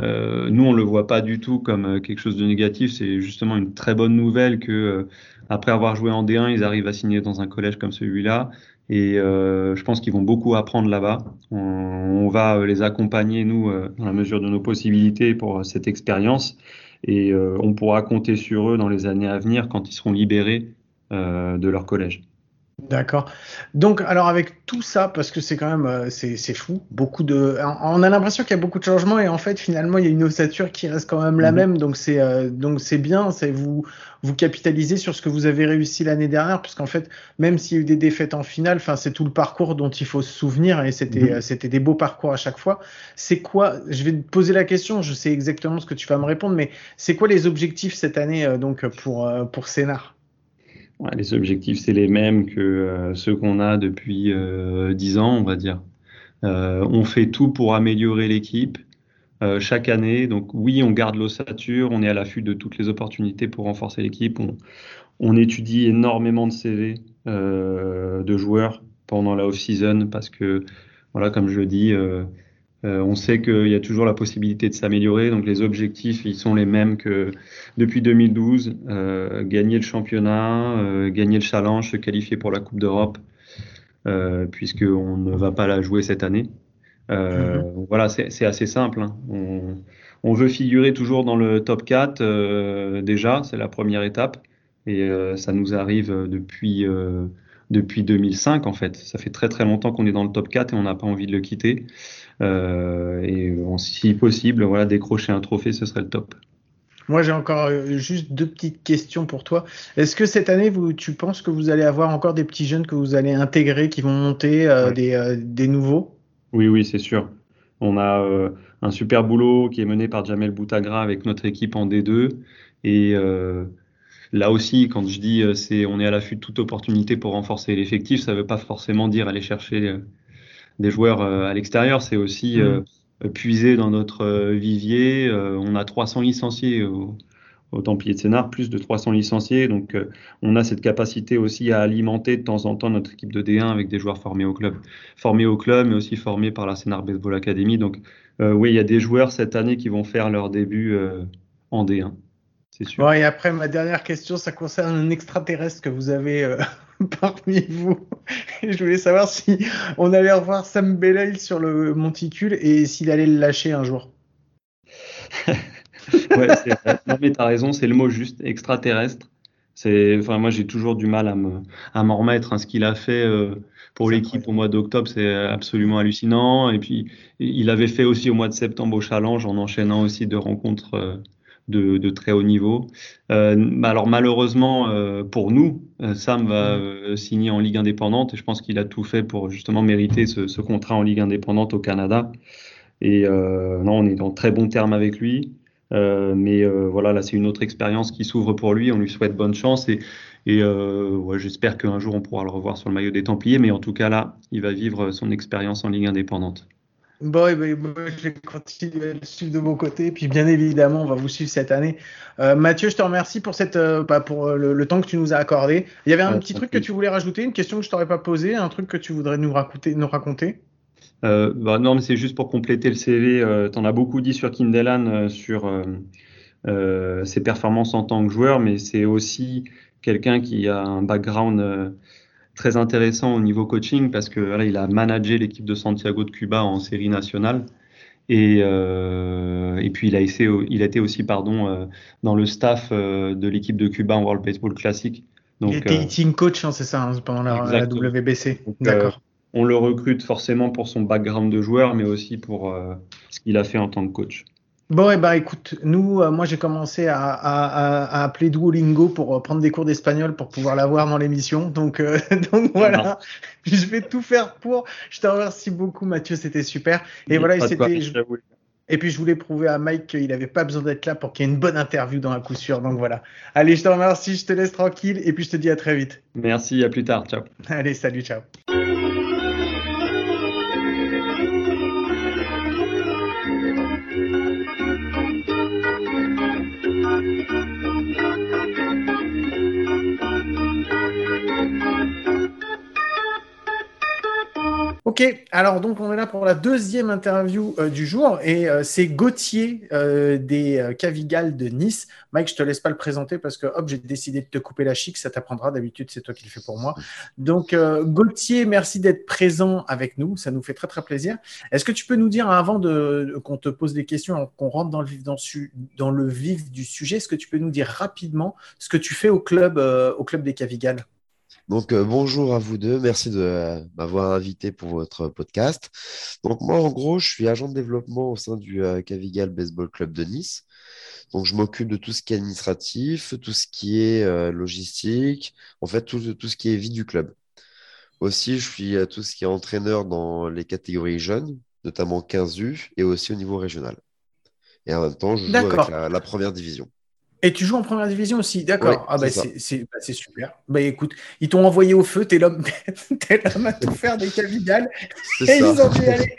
nous on le voit pas du tout comme quelque chose de négatif. C'est justement une très bonne nouvelle que après avoir joué en D1, ils arrivent à signer dans un collège comme celui-là. Et euh, je pense qu'ils vont beaucoup apprendre là-bas. On, on, va les accompagner, nous, euh, dans la mesure de nos possibilités pour cette expérience. Et euh, on pourra compter sur eux dans les années à venir quand ils seront libérés euh, de leur collège. D'accord. Donc, alors avec tout ça, parce que c'est quand même, euh, c'est fou, beaucoup de, on a l'impression qu'il y a beaucoup de changements et en fait, finalement, il y a une ossature qui reste quand même la mhm. même. Donc c'est, euh, donc c'est bien, c'est vous, vous capitalisez sur ce que vous avez réussi l'année dernière, puisqu'en fait, même s'il y a eu des défaites en finale, enfin, c'est tout le parcours dont il faut se souvenir et c'était, mhm. c'était des beaux parcours à chaque fois. C'est quoi Je vais te poser la question. Je sais exactement ce que tu vas me répondre, mais c'est quoi les objectifs cette année euh, donc pour pour Sénart? Les objectifs, c'est les mêmes que euh, ceux qu'on a depuis euh, 10 ans, on va dire. Euh, on fait tout pour améliorer l'équipe euh, chaque année. Donc oui, on garde l'ossature, on est à l'affût de toutes les opportunités pour renforcer l'équipe. On, on, étudie énormément de CV de joueurs pendant la off-season parce que, voilà, comme je le dis, euh, on sait qu'il y a toujours la possibilité de s'améliorer, donc les objectifs ils sont les mêmes que depuis 2012 euh, gagner le championnat, euh, gagner le challenge, se qualifier pour la Coupe d'Europe, puisqu'on ne va pas la jouer cette année. Mhm. Voilà, c'est assez simple. Hein. On, on, veut figurer toujours dans le top 4 déjà, c'est la première étape, et ça nous arrive depuis depuis 2005 en fait. Ça fait très très longtemps qu'on est dans le top 4 et on n'a pas envie de le quitter. Euh, et si possible, voilà, décrocher un trophée, ce serait le top. Moi, j'ai encore euh, juste deux petites questions pour toi. Est-ce que cette année, vous, tu penses que vous allez avoir encore des petits jeunes que vous allez intégrer, qui vont monter, euh, des, des, nouveaux? Oui, oui, c'est sûr. On a un super boulot qui est mené par Jamel Boutagra avec notre équipe en D2. Et là aussi, quand je dis c'est on est à l'affût de toute opportunité pour renforcer l'effectif, ça ne veut pas forcément dire aller chercher des joueurs euh, à l'extérieur, c'est aussi mm. euh, puiser dans notre euh, vivier. on a 300 licenciés au, au Templier de Sénart, plus de 300 licenciés. Donc, euh, on a cette capacité aussi à alimenter de temps en temps notre équipe de D1 avec des joueurs formés au club, formés au club, mais aussi formés par la Sénart Baseball Academy. Donc, euh, oui, il y a des joueurs cette année qui vont faire leur début euh, en D1. C'est sûr. Bon, et après, ma dernière question, ça concerne un extraterrestre que vous avez parmi vous. je voulais savoir si on allait revoir Sam Bellay sur le monticule et s'il allait le lâcher un jour. ouais, non, mais t'as raison, c'est le mot juste, extraterrestre. C'est, enfin, moi, j'ai toujours du mal à me, à m'en remettre. Hein. Ce qu'il a fait euh, pour l'équipe au mois d'octobre, c'est absolument hallucinant. Et puis, il avait fait aussi au mois de septembre au Challenge, en enchaînant aussi deux rencontres euh, de, de, très haut niveau. Euh, alors, malheureusement euh, pour nous, euh, Sam va mmh. signer en Ligue indépendante. Et je pense qu'il a tout fait pour justement mériter ce, ce contrat en Ligue indépendante au Canada. Et non, on est en très bons termes avec lui. Mais voilà, là, c'est une autre expérience qui s'ouvre pour lui. On lui souhaite bonne chance et, et ouais, j'espère qu'un jour on pourra le revoir sur le maillot des Templiers. Mais en tout cas, là, il va vivre son expérience en Ligue indépendante. Bon, et ben, je vais continuer à le suivre de mon côté. Puis bien évidemment, on va vous suivre cette année. Euh, Mathieu, je te remercie pour, cette, euh, bah, pour le, le, temps que tu nous as accordé. Il y avait un ouais, petit truc que tu voulais rajouter, une question que je t'aurais pas posée, un truc que tu voudrais nous raconter, nous raconter? Euh, bah non, mais c'est juste pour compléter le CV. Euh, tu en as beaucoup dit sur Kindelan, euh, sur euh, ses performances en tant que joueur, mais c'est aussi quelqu'un qui a un background très intéressant au niveau coaching parce que voilà, il a managé l'équipe de Santiago de Cuba en série nationale. Et, euh, et puis il a, essayé, il a été aussi pardon, dans le staff de l'équipe de Cuba en World Baseball Classic. Donc, il était team coach, hein, c'est ça, hein, pendant la, la WBC. D'accord on le recrute forcément pour son background de joueur, mais aussi pour euh, ce qu'il a fait en tant que coach. Bon, et eh ben, écoute, nous, euh, moi, j'ai commencé à, à, à, appeler Duolingo pour euh, prendre des cours d'espagnol pour pouvoir l'avoir dans l'émission. Donc, euh, donc voilà, je vais tout faire pour. Je te remercie beaucoup, Mathieu, c'était super. Et voilà, c'était. Et puis, je voulais prouver à Mike qu'il n'avait pas besoin d'être là pour qu'il y ait une bonne interview dans la coup sûr. Donc voilà. Allez, je te remercie, je te laisse tranquille et puis je te dis à très vite. Merci, à plus tard. Ciao. Allez, salut, ciao. Ok, alors donc on est là pour la deuxième interview euh, du jour et euh, c'est Gauthier euh, des Cavigales de Nice. Mike, je te laisse pas le présenter parce que hop, j'ai décidé de te couper la chic, ça t'apprendra. D'habitude, c'est toi qui le fais pour moi. Donc Gauthier, merci d'être présent avec nous, ça nous fait très très plaisir. Est-ce que tu peux nous dire avant de, qu'on te pose des questions, qu'on rentre dans le vif dans, dans, le vif du sujet, est-ce que tu peux nous dire rapidement ce que tu fais au club au club des Cavigales? Donc, euh, bonjour à vous deux. Merci de euh, m'avoir invité pour votre podcast. Donc, moi, en gros, je suis agent de développement au sein du euh, Cavigal Baseball Club de Nice. Donc, je m'occupe de tout ce qui est administratif, tout ce qui est euh, logistique, en fait, tout, tout, ce qui est vie du club. Aussi, je suis tout ce qui est entraîneur dans les catégories jeunes, notamment 15U, et aussi au niveau régional. Et en même temps, je joue avec la, la première division. Et tu joues en première division aussi, d'accord. Ouais, ah bah c'est bah, super. Bah écoute, ils t'ont envoyé au feu, t'es l'homme, t'es l'homme à tout faire des cavigales. Et ça. ils ont dit allez,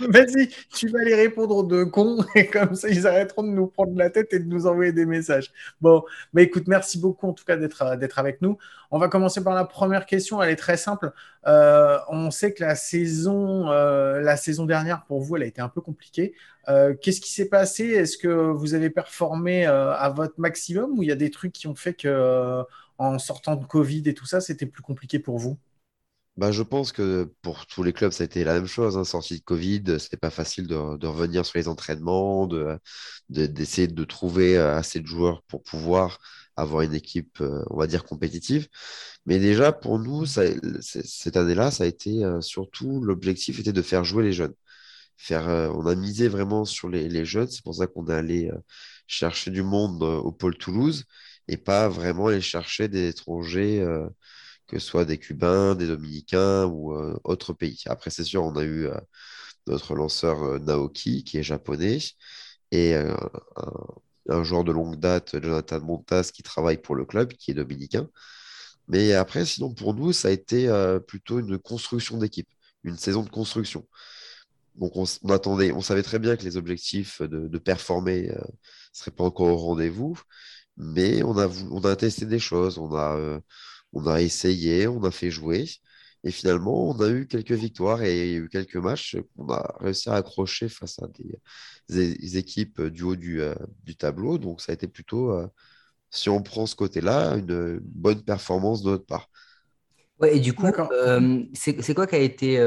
vas-y, tu vas les répondre aux deux cons et comme ça ils arrêteront de nous prendre la tête et de nous envoyer des messages. Bon, bah écoute, merci beaucoup en tout cas d'être d'être avec nous. On va commencer par la première question. Elle est très simple. Euh, on sait que la saison, euh, la saison dernière pour vous, elle a été un peu compliquée. Euh, Qu'est-ce qui s'est passé? Est-ce que vous avez performé euh, à votre maximum ou il y a des trucs qui ont fait que euh, en sortant de Covid et tout ça, c'était plus compliqué pour vous? Bah, je pense que pour tous les clubs, ça a été la même chose. Hein. Sortie de Covid, c'était pas facile de, revenir sur les entraînements, d'essayer de, de, trouver assez de joueurs pour pouvoir avoir une équipe, on va dire, compétitive. Mais déjà, pour nous, cette année-là, ça a été surtout l'objectif était de faire jouer les jeunes euh, on a misé vraiment sur les, les jeunes. C'est pour ça qu'on est allé euh, chercher du monde euh, au pôle Toulouse et pas vraiment aller chercher des étrangers, que ce soit des Cubains, des Dominicains ou autres pays. Après, c'est sûr, on a eu notre lanceur Naoki qui est japonais et un, un joueur de longue date, Jonathan Montas, qui travaille pour le club, qui est dominicain. Mais après, sinon, pour nous, ça a été plutôt une construction d'équipe, une saison de construction. Donc on, on, attendait, on savait très bien que les objectifs de, de performer ne euh, seraient pas encore au rendez-vous, Mais on a, on a testé des choses, on a, euh, on a essayé, on a fait jouer. Et finalement, on a eu quelques victoires et il y a eu quelques matchs qu'on a réussi à accrocher face à des, équipes du haut du, euh, du, tableau. Donc, ça a été plutôt, euh, si on prend ce côté-là, une bonne performance de notre part. Ouais, et du coup, c'est quoi qui a été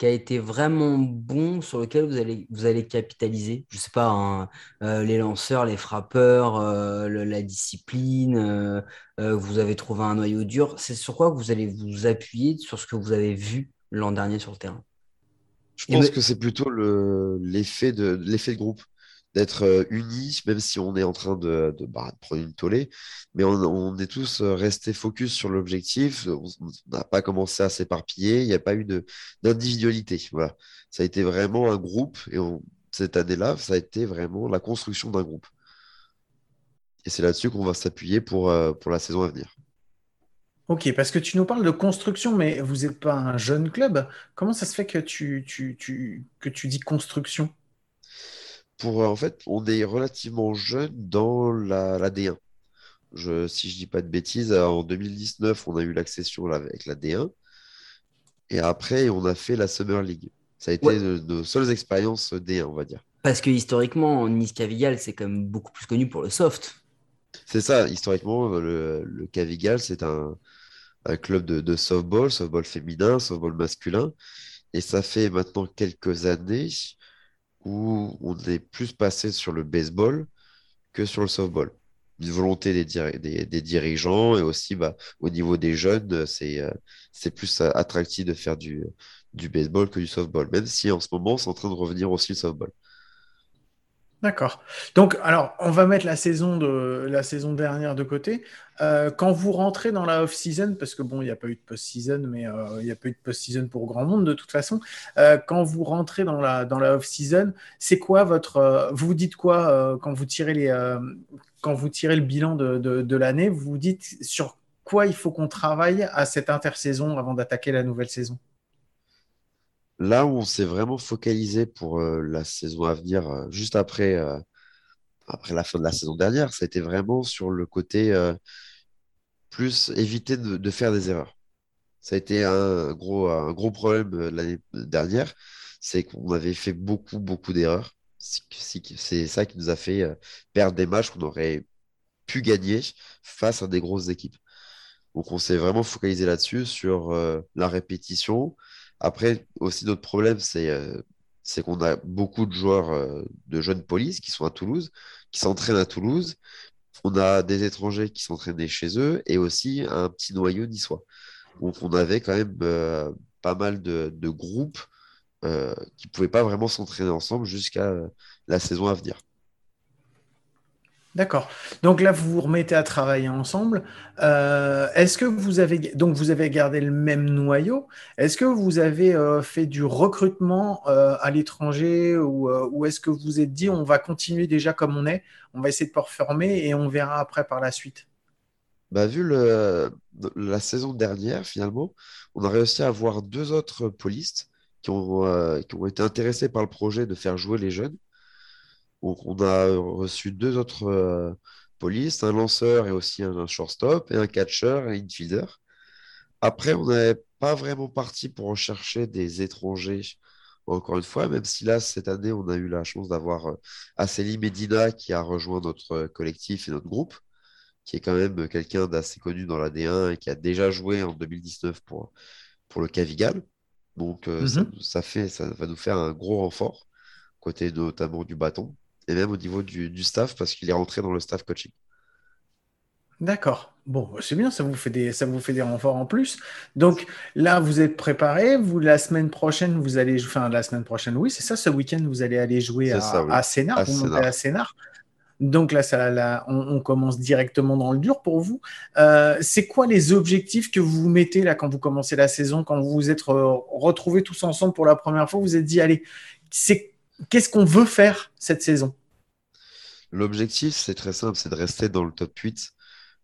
qui a été vraiment bon, sur lequel vous allez, vous allez capitaliser? Je ne sais pas, hein, euh, les lanceurs, les frappeurs, euh, la discipline, euh, vous avez trouvé un noyau dur. C'est sur quoi vous allez vous appuyer sur ce que vous avez vu l'an dernier sur le terrain? Je pense que c'est plutôt l'effet de, l'effet de groupe d'être euh, unis, même si on est en train de, bah, prendre une tollée. Mais on, est tous euh, restés focus sur l'objectif. On n'a pas commencé à s'éparpiller. Il n'y a pas eu d'individualité. Ça a été vraiment un groupe. Et cette année-là, ça a été vraiment la construction d'un groupe. Et c'est là-dessus qu'on va s'appuyer pour, euh, pour la saison à venir. Ok, parce que tu nous parles de construction, mais vous n'êtes pas un jeune club. Comment ça se fait que tu, que tu dis construction? Pour, en fait, on est relativement jeune dans la, D1. Je, si je dis pas de bêtises, en 2019, on a eu l'accession avec la D1. Et après, on a fait la Summer League. Ça a été nos, seules expériences D1, on va dire. Parce que historiquement, Nice Cavigal, c'est quand même beaucoup plus connu pour le soft. C'est ça, historiquement, le, Cavigal, c'est un, club de, de, softball, softball féminin, softball masculin. Et ça fait maintenant quelques années où on est plus passé sur le baseball que sur le softball. Une volonté des, des, dirigeants et aussi bah, au niveau des jeunes, c'est euh, plus attractif de faire du, du baseball que du softball, même si en ce moment, c'est en train de revenir aussi le softball. D'accord. Donc, alors, on va mettre la saison, de, la saison dernière de côté. Euh, quand vous rentrez dans la off-season, parce que bon, il n'y a pas eu de post-season, mais euh, il n'y a pas eu de post-season pour grand monde de toute façon. Euh, quand vous rentrez dans la, dans la off-season, c'est quoi votre. vous dites quoi quand, vous tirez les, quand vous tirez le bilan de, l'année Vous vous dites sur quoi il faut qu'on travaille à cette intersaison avant d'attaquer la nouvelle saison? Là où on s'est vraiment focalisé pour euh, la saison à venir, euh, juste après, euh, après la fin de la saison dernière, ça a été vraiment sur le côté plus éviter de, faire des erreurs. Ça a été un gros, un gros problème l'année dernière, c'est qu'on avait fait beaucoup, beaucoup d'erreurs. C'est ça qui nous a fait perdre des matchs qu'on aurait pu gagner face à des grosses équipes. Donc on s'est vraiment focalisé là-dessus, sur la répétition, après, aussi, notre problème, c'est euh, c'est qu'on a beaucoup de joueurs euh, de jeunes polices qui sont à Toulouse, qui s'entraînent à Toulouse. On a des étrangers qui s'entraînaient chez eux et aussi un petit noyau niçois. Donc, on avait quand même euh, pas mal de, de groupes qui ne pouvaient pas vraiment s'entraîner ensemble jusqu'à la saison à venir. D'accord. Donc là, vous vous remettez à travailler ensemble. Euh, est-ce que vous avez donc gardé le même noyau Est-ce que vous avez euh, fait du recrutement euh, à l'étranger ou, est-ce que vous vous êtes dit on va continuer déjà comme on est, on va essayer de performer et on verra après par la suite? Bah, vu la saison dernière, finalement, on a réussi à avoir deux autres polistes qui ont été intéressés par le projet de faire jouer les jeunes. Donc, on a reçu deux autres euh, polices, un lanceur et aussi un, shortstop, et un catcher et un infielder. Après, on n'est pas vraiment parti pour rechercher des étrangers, encore une fois, même si là, cette année, on a eu la chance d'avoir euh, Aceli Medina qui a rejoint notre collectif et notre groupe, qui est quand même quelqu'un d'assez connu dans la D1 et qui a déjà joué en 2019 pour, pour le Cavigal. Donc, euh, ça, mhm. ça, fait, ça va nous faire un gros renfort, côté notamment du bâton et même au niveau du, staff parce qu'il est rentré dans le staff coaching. D'accord. Bon, c'est bien, ça vous fait des, ça vous fait des renforts en plus. Donc là, vous êtes préparé. Vous la semaine prochaine, vous allez, enfin la semaine prochaine, oui, c'est ça. Ce week-end, vous allez aller jouer à, ça, à Sénart. vous montez à Sénart. Donc là, ça, on, commence directement dans le dur pour vous. Euh, c'est quoi les objectifs que vous vous mettez là quand vous commencez la saison, quand vous vous êtes retrouvés tous ensemble pour la première fois Vous vous êtes dit, allez, c'est qu'est-ce qu'on veut faire cette saison? L'objectif, c'est très simple, c'est de rester dans le top 8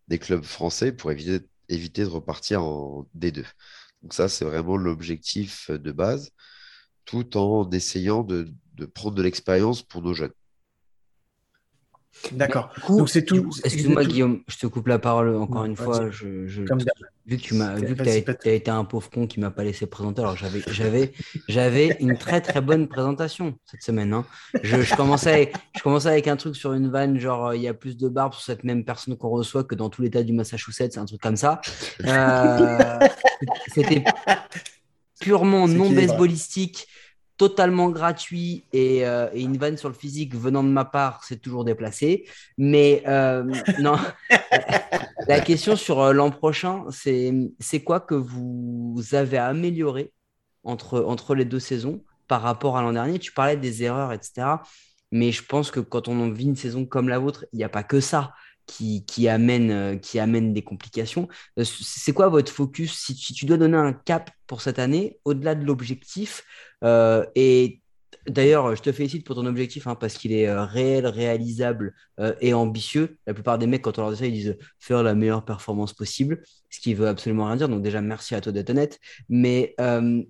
des clubs français pour éviter, de repartir en D2. Donc ça, c'est vraiment l'objectif de base, tout en essayant de, prendre de l'expérience pour nos jeunes. D'accord. Donc c'est tout. Excuse-moi Guillaume, je te coupe la parole encore une fois. Je, je, vu que tu m'as, vu que tu as, été un pauvre con qui m'a pas laissé présenter, alors j'avais, j'avais, j'avais une très très bonne présentation cette semaine. Hein. Je, je, commençais, je commençais avec un truc sur une vanne, genre il y a plus de barbe sur cette même personne qu'on reçoit que dans tout l'état du Massachusetts, c'est un truc comme ça. Euh, c'était purement non baseballistique totalement gratuit euh, et, une vanne sur le physique venant de ma part, c'est toujours déplacé. Mais euh, non, la question sur euh, l'an prochain, c'est quoi que vous avez amélioré entre, entre les deux saisons par rapport à l'an dernier? Tu parlais des erreurs, etc. Mais je pense que quand on vit une saison comme la vôtre, il n'y a pas que ça qui, amène, qui amène des complications. C'est quoi votre focus? Si, si, tu dois donner un cap pour cette année, au-delà de l'objectif, euh, et D'ailleurs, je te félicite pour ton objectif hein, parce qu'il est euh, réel, réalisable euh, et ambitieux. La plupart des mecs, quand on leur dit ça, ils disent faire la meilleure performance possible, ce qui veut absolument rien dire. Donc déjà, merci à toi d'être honnête. Mais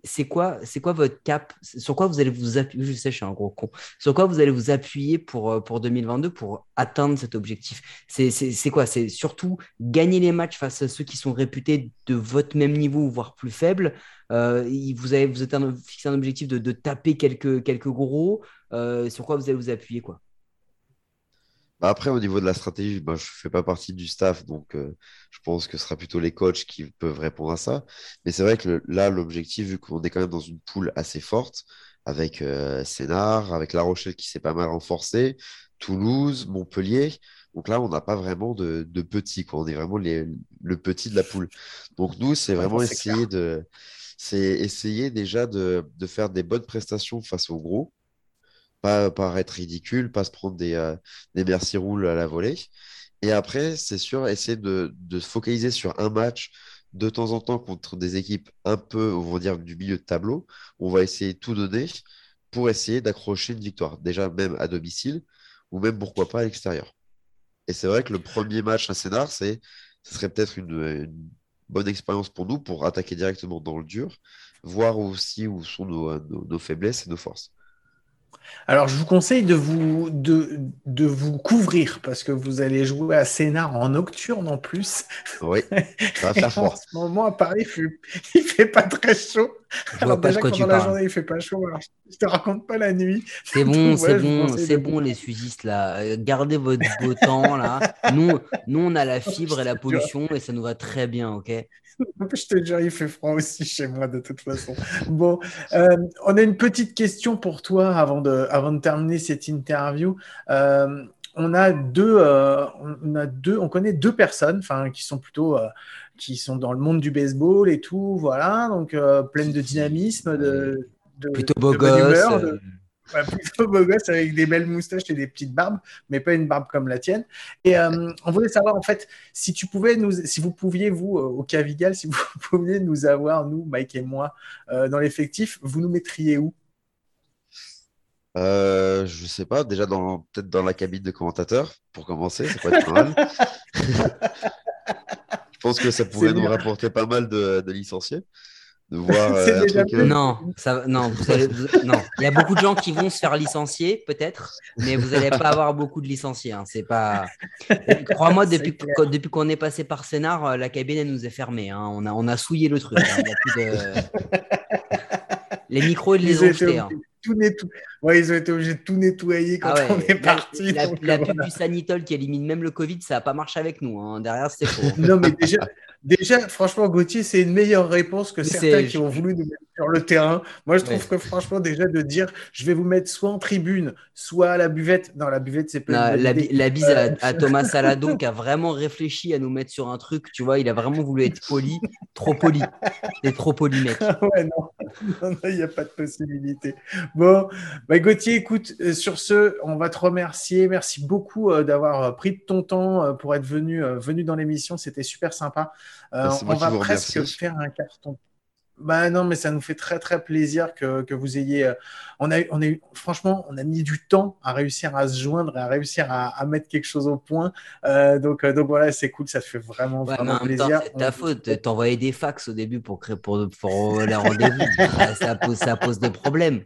c'est quoi, c'est quoi votre cap? Sur quoi vous allez vous appuyer? Je sais, je suis un gros con. Sur quoi vous allez vous appuyer pour, pour 2022 pour atteindre cet objectif? C'est quoi? C'est surtout gagner les matchs face à ceux qui sont réputés de votre même niveau, voire plus faibles. Euh, vous, avez, vous êtes un, fixé un objectif de, taper quelques, quelques gros. Euh, sur quoi vous allez vous appuyer quoi? Bah après, au niveau de la stratégie, bah, je ne fais pas partie du staff, donc euh, je pense que ce sera plutôt les coachs qui peuvent répondre à ça. Mais c'est vrai que là, l'objectif, vu qu'on est quand même dans une poule assez forte, avec Sénard, avec La Rochelle qui s'est pas mal renforcée, Toulouse, Montpellier, donc là, on n'a pas vraiment de, de petits, quoi. On est vraiment les, le petit de la poule. Donc nous, c'est vraiment essayer de, c'est essayer déjà de, faire des bonnes prestations face aux gros, pas paraître ridicule, pas se prendre des, euh, merci roules à la volée. Et après, c'est sûr, essayer de, se focaliser sur un match de temps en temps contre des équipes un peu, on va dire, du milieu de tableau. On va essayer tout donner pour essayer d'accrocher une victoire, déjà même à domicile, ou même pourquoi pas à l'extérieur. Et c'est vrai que le premier match à Sénard, c'est, ce serait peut-être une, bonne expérience pour nous pour attaquer directement dans le dur, voir aussi où sont nos faiblesses et nos forces. Alors, je vous conseille de vous, de, de, vous couvrir parce que vous allez jouer à Sénart en nocturne en plus. Oui, ça va faire froid. En ce moment, à Paris, il fait, fait pas très chaud. Je alors, vois pas déjà, pendant la journée, il fait pas chaud. Alors, je te raconte pas la nuit. C'est bon, c'est bon, c'est bon, les sudistes là. Euh, gardez votre beau temps là. Nous, nous, on a la fibre et la pollution et ça nous va très bien, ok? je te jure, il fait froid aussi chez moi de toute façon. Bon, euh, on a une petite question pour toi avant de, avant de terminer cette interview. Euh, on a deux, euh, on a deux, on connaît deux personnes, enfin, qui sont plutôt, qui sont dans le monde du baseball et tout, voilà, donc pleines de dynamisme, de, de plutôt beau gosse, plutôt beau gosse avec des belles moustaches et des petites barbes, mais pas une barbe comme la tienne. Et euh, on voulait savoir en fait si tu pouvais nous, si vous pouviez vous euh, au Cavigal, si vous pouviez nous avoir nous, Mike et moi, euh, dans l'effectif, vous nous mettriez où? Euh, je sais pas, déjà dans peut-être dans la cabine de commentateur pour commencer, ça pourrait être pas mal. je pense que ça pourrait nous rapporter pas mal de licenciés de voir euh, euh, Non, ça, non, non. Il y a beaucoup de gens qui vont se faire licencier, peut-être, mais vous n'allez pas avoir beaucoup de licenciés. Hein. C'est pas. Crois-moi, depuis, depuis qu'on est passé par Scénar, euh, la cabine elle nous est fermée. Hein. On, a, on a souillé le truc. Hein. Les micros, ils les ont jetés. Hein. Tout ouais, ils ont été obligés de tout nettoyer quand ah on est parti. La, la, pub du Sanitol qui élimine même le Covid, ça n'a pas marché avec nous. Derrière, c'était faux. non, mais déjà, Déjà, franchement, Gauthier, c'est une meilleure réponse que certains qui ont voulu nous mettre sur le terrain. Moi, je trouve que franchement, déjà de dire, je vais vous mettre soit en tribune, soit à la buvette. Non, la buvette, c'est pas. La, la, bise à, Thomas Salado qui a vraiment réfléchi à nous mettre sur un truc. Tu vois, il a vraiment voulu être poli, trop poli. C'est trop poli, mec. ouais, non, il n'y a pas de possibilité. Bon, bah, Gauthier, écoute, euh, sur ce, on va te remercier. Merci beaucoup euh, d'avoir euh, pris de ton temps pour être venu, venu dans l'émission. C'était super sympa. Euh, on va presque faire un carton. Bah non, mais ça nous fait très très plaisir que, que vous ayez. Euh, on a, on a eu, franchement, on a mis du temps à réussir à se joindre, à réussir à, à mettre quelque chose au point. Euh, donc, donc voilà, c'est cool, ça fait vraiment, vraiment plaisir. C'est ta faute. T'envoyais des fax au début pour créer pour, pour les rendez-vous. ça, pose, ça pose des problèmes.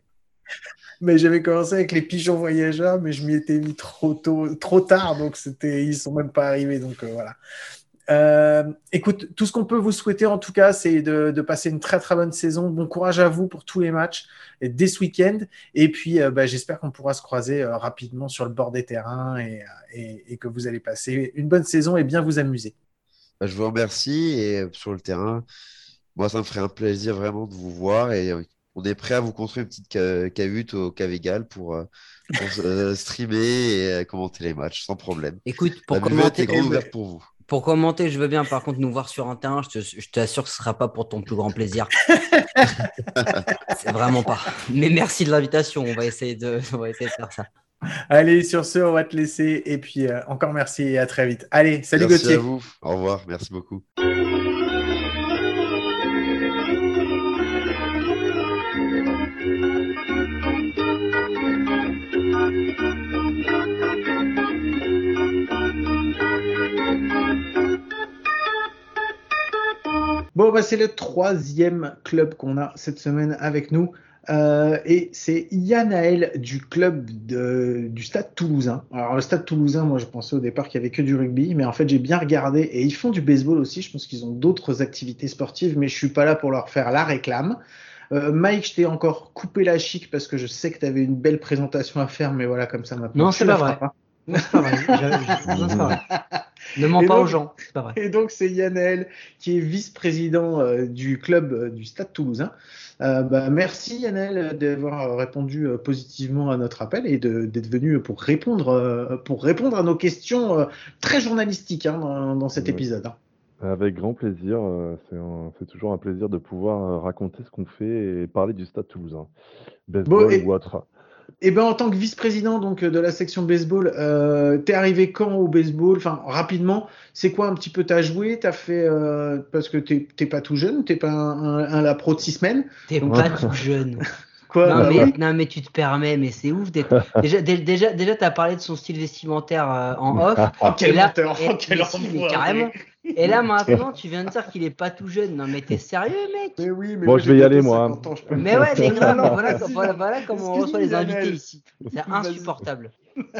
mais j'avais commencé avec les pigeons voyageurs, mais je m'y étais mis trop tôt, trop tard, donc c'était, ils sont même pas arrivés, donc euh, voilà. Euh, écoute, tout ce qu'on peut vous souhaiter en tout cas, c'est de, passer une très très bonne saison. Bon courage à vous pour tous les matchs et dès ce week-end. Et puis, euh, bah, j'espère qu'on pourra se croiser euh, rapidement sur le bord des terrains et, que vous allez passer une bonne saison et bien vous amuser. Bah, je vous remercie et sur le terrain, moi ça me ferait un plaisir vraiment de vous voir et on est prêt à vous construire une petite cahute au Cavégal pour, streamer et commenter les matchs sans problème. Écoute, pour commenter, pour vous. Pour commenter, je veux bien par contre nous voir sur un terrain. Je t'assure que ce ne sera pas pour ton plus grand plaisir. c'est vraiment pas. Mais merci de l'invitation. On, va essayer de, on va essayer de faire ça. Allez, sur ce, on va te laisser. Et puis euh, encore merci et à très vite. Allez, salut merci Gauthier. À vous. Au revoir. Merci beaucoup. Bon, bah, c'est le troisième club qu'on a cette semaine avec nous. Euh, et c'est Yanaël du club du Stade Toulousain. Alors le Stade Toulousain, moi je pensais au départ qu'il y avait que du rugby, mais en fait j'ai bien regardé et ils font du baseball aussi. Je pense qu'ils ont d'autres activités sportives, mais je suis pas là pour leur faire la réclame. Euh, Mike, je t'ai encore coupé la chic parce que je sais que tu avais une belle présentation à faire, mais voilà comme ça maintenant. Non, c'est pas, vrai. Non, c'est pas vrai. Ne mens pas aux gens, c'est pas vrai. Et donc c'est Yannel qui est vice-président euh, du club euh, du Stade Toulousain. Euh, bah, merci Yannel d'avoir répondu positivement à notre appel et d'être venu pour répondre, pour répondre à nos questions très journalistiques hein, dans, cet épisode. Hein. Avec grand plaisir. C'est toujours un plaisir de pouvoir raconter ce qu'on fait et parler du Stade Toulousain. Baseball ou autre. Et eh ben en tant que vice-président donc de la section baseball, euh, t'es arrivé quand au baseball? Enfin rapidement, c'est quoi un petit peu t'as joué? T'as fait euh, parce que t'es pas tout jeune, t'es pas un, un, la pro de six semaines? T'es pas tout jeune. Quoi non, mais, non, mais, tu te permets, mais c'est ouf d'être. Déjà, déjà, déjà, t'as parlé de son style vestimentaire euh, en off. oh, quel là, menteur, oh, quel mais carrément. Et là, maintenant, tu viens de dire qu'il est pas tout jeune. Non, mais t'es sérieux, mec? Mais oui, mais Bon, je vais y aller, moi. mais ouais, mais grave, voilà, voilà, voilà comment on reçoit les invités ici. C'est insupportable.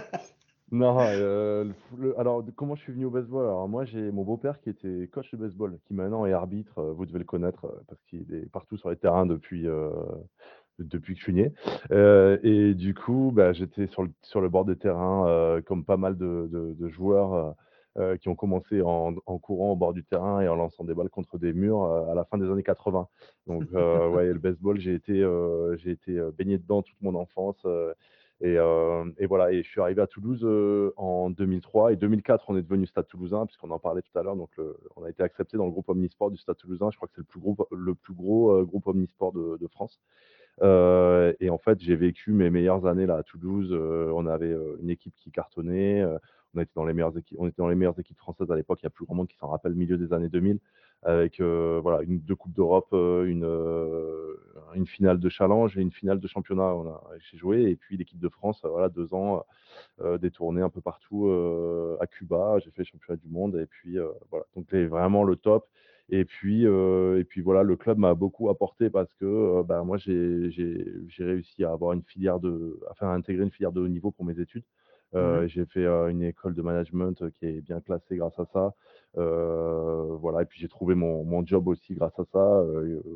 Non, euh, alors comment je suis venu au baseball? Alors moi j'ai mon beau-père qui était coach de baseball, qui maintenant est arbitre, euh, vous devez le connaître parce qu'il est partout sur les terrains depuis, depuis que je suis né. et du coup, bah, j'étais sur le, sur le bord des terrains comme pas mal de, de joueurs euh, qui ont commencé en, courant au bord du terrain et en lançant des balles contre des murs euh, à la fin des années 80. Donc, euh, ouais, le baseball, j'ai été, j'ai été baigné dedans toute mon enfance. Et, et, voilà, et je suis arrivé à Toulouse en 2003 et 2004, on est devenu Stade Toulousain, puisqu'on en parlait tout à l'heure. Donc, on a été accepté dans le groupe Omnisport du Stade Toulousain. Je crois que c'est le plus gros, le plus gros groupe Omnisport de, de France. Et en fait, j'ai vécu mes meilleures années là à Toulouse. on avait une équipe qui cartonnait on était dans les meilleures équipes, on était dans les meilleures équipes françaises à l'époque. Il y a plus grand monde qui s'en rappelle, milieu des années 2000, avec euh, voilà une deux coupes d'Europe, euh, une euh, finale de challenge et une finale de championnat. J'ai joué et puis l'équipe de France, voilà deux ans des tournées un peu partout à Cuba. J'ai fait championnat du monde et puis voilà donc c'est vraiment le top. Et puis, et puis voilà, le club m'a beaucoup apporté parce que bah, moi, j'ai réussi à avoir une filière de, à faire intégrer une filière de haut niveau pour mes études. Euh, mmh j'ai fait une école de management qui est bien classée grâce à ça. voilà, et puis j'ai trouvé mon, mon, job aussi grâce à ça,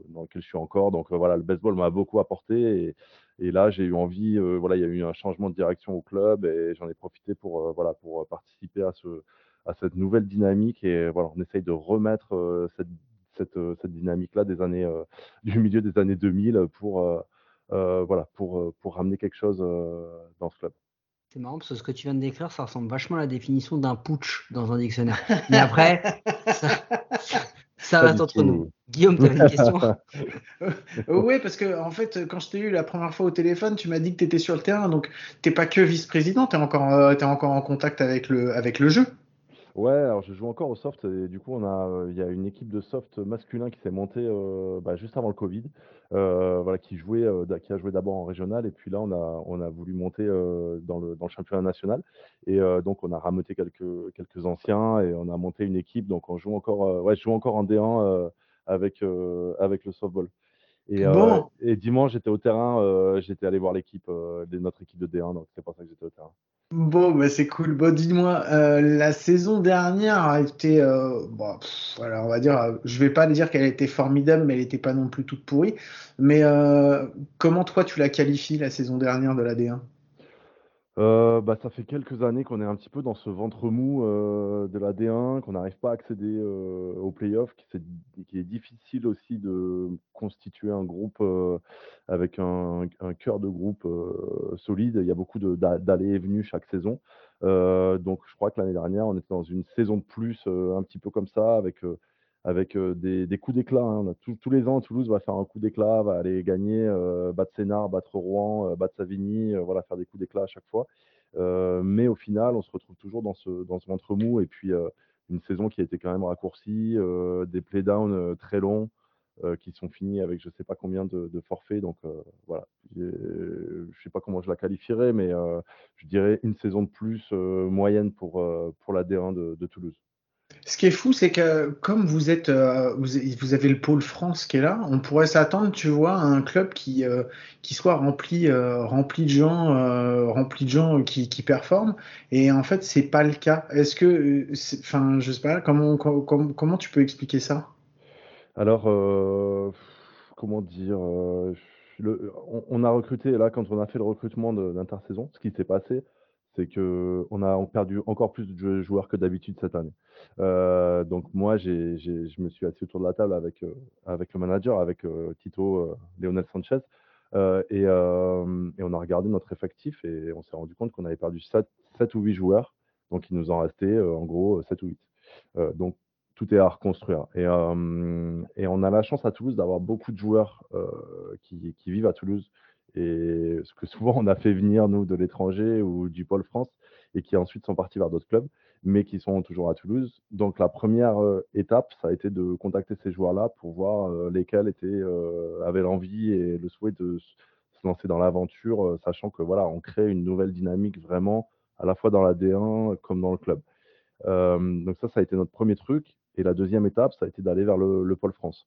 dans lequel je suis encore. Donc voilà, le baseball m'a beaucoup apporté. Et, et là, j'ai eu envie, voilà, il y a eu un changement de direction au club et j'en ai profité pour, voilà, pour participer à, ce, à cette nouvelle dynamique. Et voilà, on essaye de remettre cette, cette, cette dynamique-là des années, du milieu des années 2000 pour, voilà, pour, pour ramener quelque chose dans ce club. C'est marrant parce que ce que tu viens de décrire, ça ressemble vachement à la définition d'un putsch dans un dictionnaire. Mais après, ça, va entre nous. Guillaume, tu avais une question Oui, parce que en fait, quand je t'ai eu la première fois au téléphone, tu m'as dit que tu étais sur le terrain, donc tu n'es pas que vice-président, tu es, encore, euh, es encore en contact avec le, avec le jeu. Ouais, alors je joue encore au soft et du coup on a, il y a une équipe de soft masculin qui s'est montée bah, juste avant le Covid, voilà, qui jouait, qui a joué d'abord en régional et puis là on a, on a voulu monter dans le, dans le championnat national et donc on a rameuté quelques, quelques anciens et on a monté une équipe donc on joue encore, ouais, je joue encore en D1 avec, avec le softball. Et, euh, et dimanche, j'étais au terrain, euh, j'étais allé voir l'équipe, euh, de notre équipe de D1, donc c'est pour ça que j'étais au terrain. Bon, bah c'est cool. Bon, dis-moi, euh, la saison dernière a été, bon, pff, voilà, on va dire, je vais pas dire qu'elle était formidable, mais elle était pas non plus toute pourrie. Mais comment toi tu la qualifies la saison dernière de la D1? Euh, bah, ça fait quelques années qu'on est un petit peu dans ce ventre mou euh, de la D1, qu'on n'arrive pas à accéder euh, aux playoffs, qui, c'est- qui est difficile aussi de constituer un groupe avec un, cœur de groupe solide. Il y a beaucoup d'allées et venues chaque saison. Donc je crois que l'année dernière, on était dans une saison de plus un petit peu comme ça, avec, avec des, coups d'éclat. hein. Tous les ans, Toulouse va faire un coup d'éclat, va aller gagner, battre Sénart, battre Rouen, battre Savigny, voilà, faire des coups d'éclat à chaque fois. Mais au final, on se retrouve toujours dans ce, dans ventre mou. Et puis, une saison qui a été quand même raccourcie, des playdowns très longs qui sont finis avec je ne sais pas combien de, forfaits. Donc, voilà. Je ne sais pas comment je la qualifierais, mais je dirais une saison de plus moyenne pour, pour la D1 de, de Toulouse. Ce qui est fou, c'est que comme vous êtes, euh, vous, avez le pôle France qui est là, on pourrait s'attendre, tu vois, à un club qui euh, qui soit rempli euh, rempli de gens, rempli de gens qui, qui performent. Et en fait, c'est pas le cas. Est-ce que, enfin, je sais pas, comment comment comment tu peux expliquer ça? Alors, comment dire on, a recruté, là, quand on a fait le recrutement d'intersaison, ce qui s'est passé, c'est que on a perdu encore plus de joueurs que d'habitude cette année. Euh, donc moi, je me suis assis autour de la table avec, euh, avec le manager, avec euh, Tito Leonel Sanchez, et, et on a regardé notre effectif et on s'est rendu compte qu'on avait perdu 7, ou 8 joueurs. Donc il nous en restait en gros 7 ou 8. Euh, donc tout est à reconstruire. Et, et on a la chance à Toulouse d'avoir beaucoup de joueurs qui, qui vivent à Toulouse. Et ce que souvent on a fait venir, nous, de l'étranger ou du pôle France, et qui ensuite sont partis vers d'autres clubs, mais qui sont toujours à Toulouse. Donc la première euh, étape, ça a été de contacter ces joueurs-là pour voir euh, lesquels étaient, euh, avaient l'envie et le souhait de se lancer dans l'aventure, sachant que voilà, on crée une nouvelle dynamique vraiment, à la fois dans la D1 comme dans le club. Donc ça, ça a été notre premier truc. Et la deuxième étape, ça a été d'aller vers le pôle France.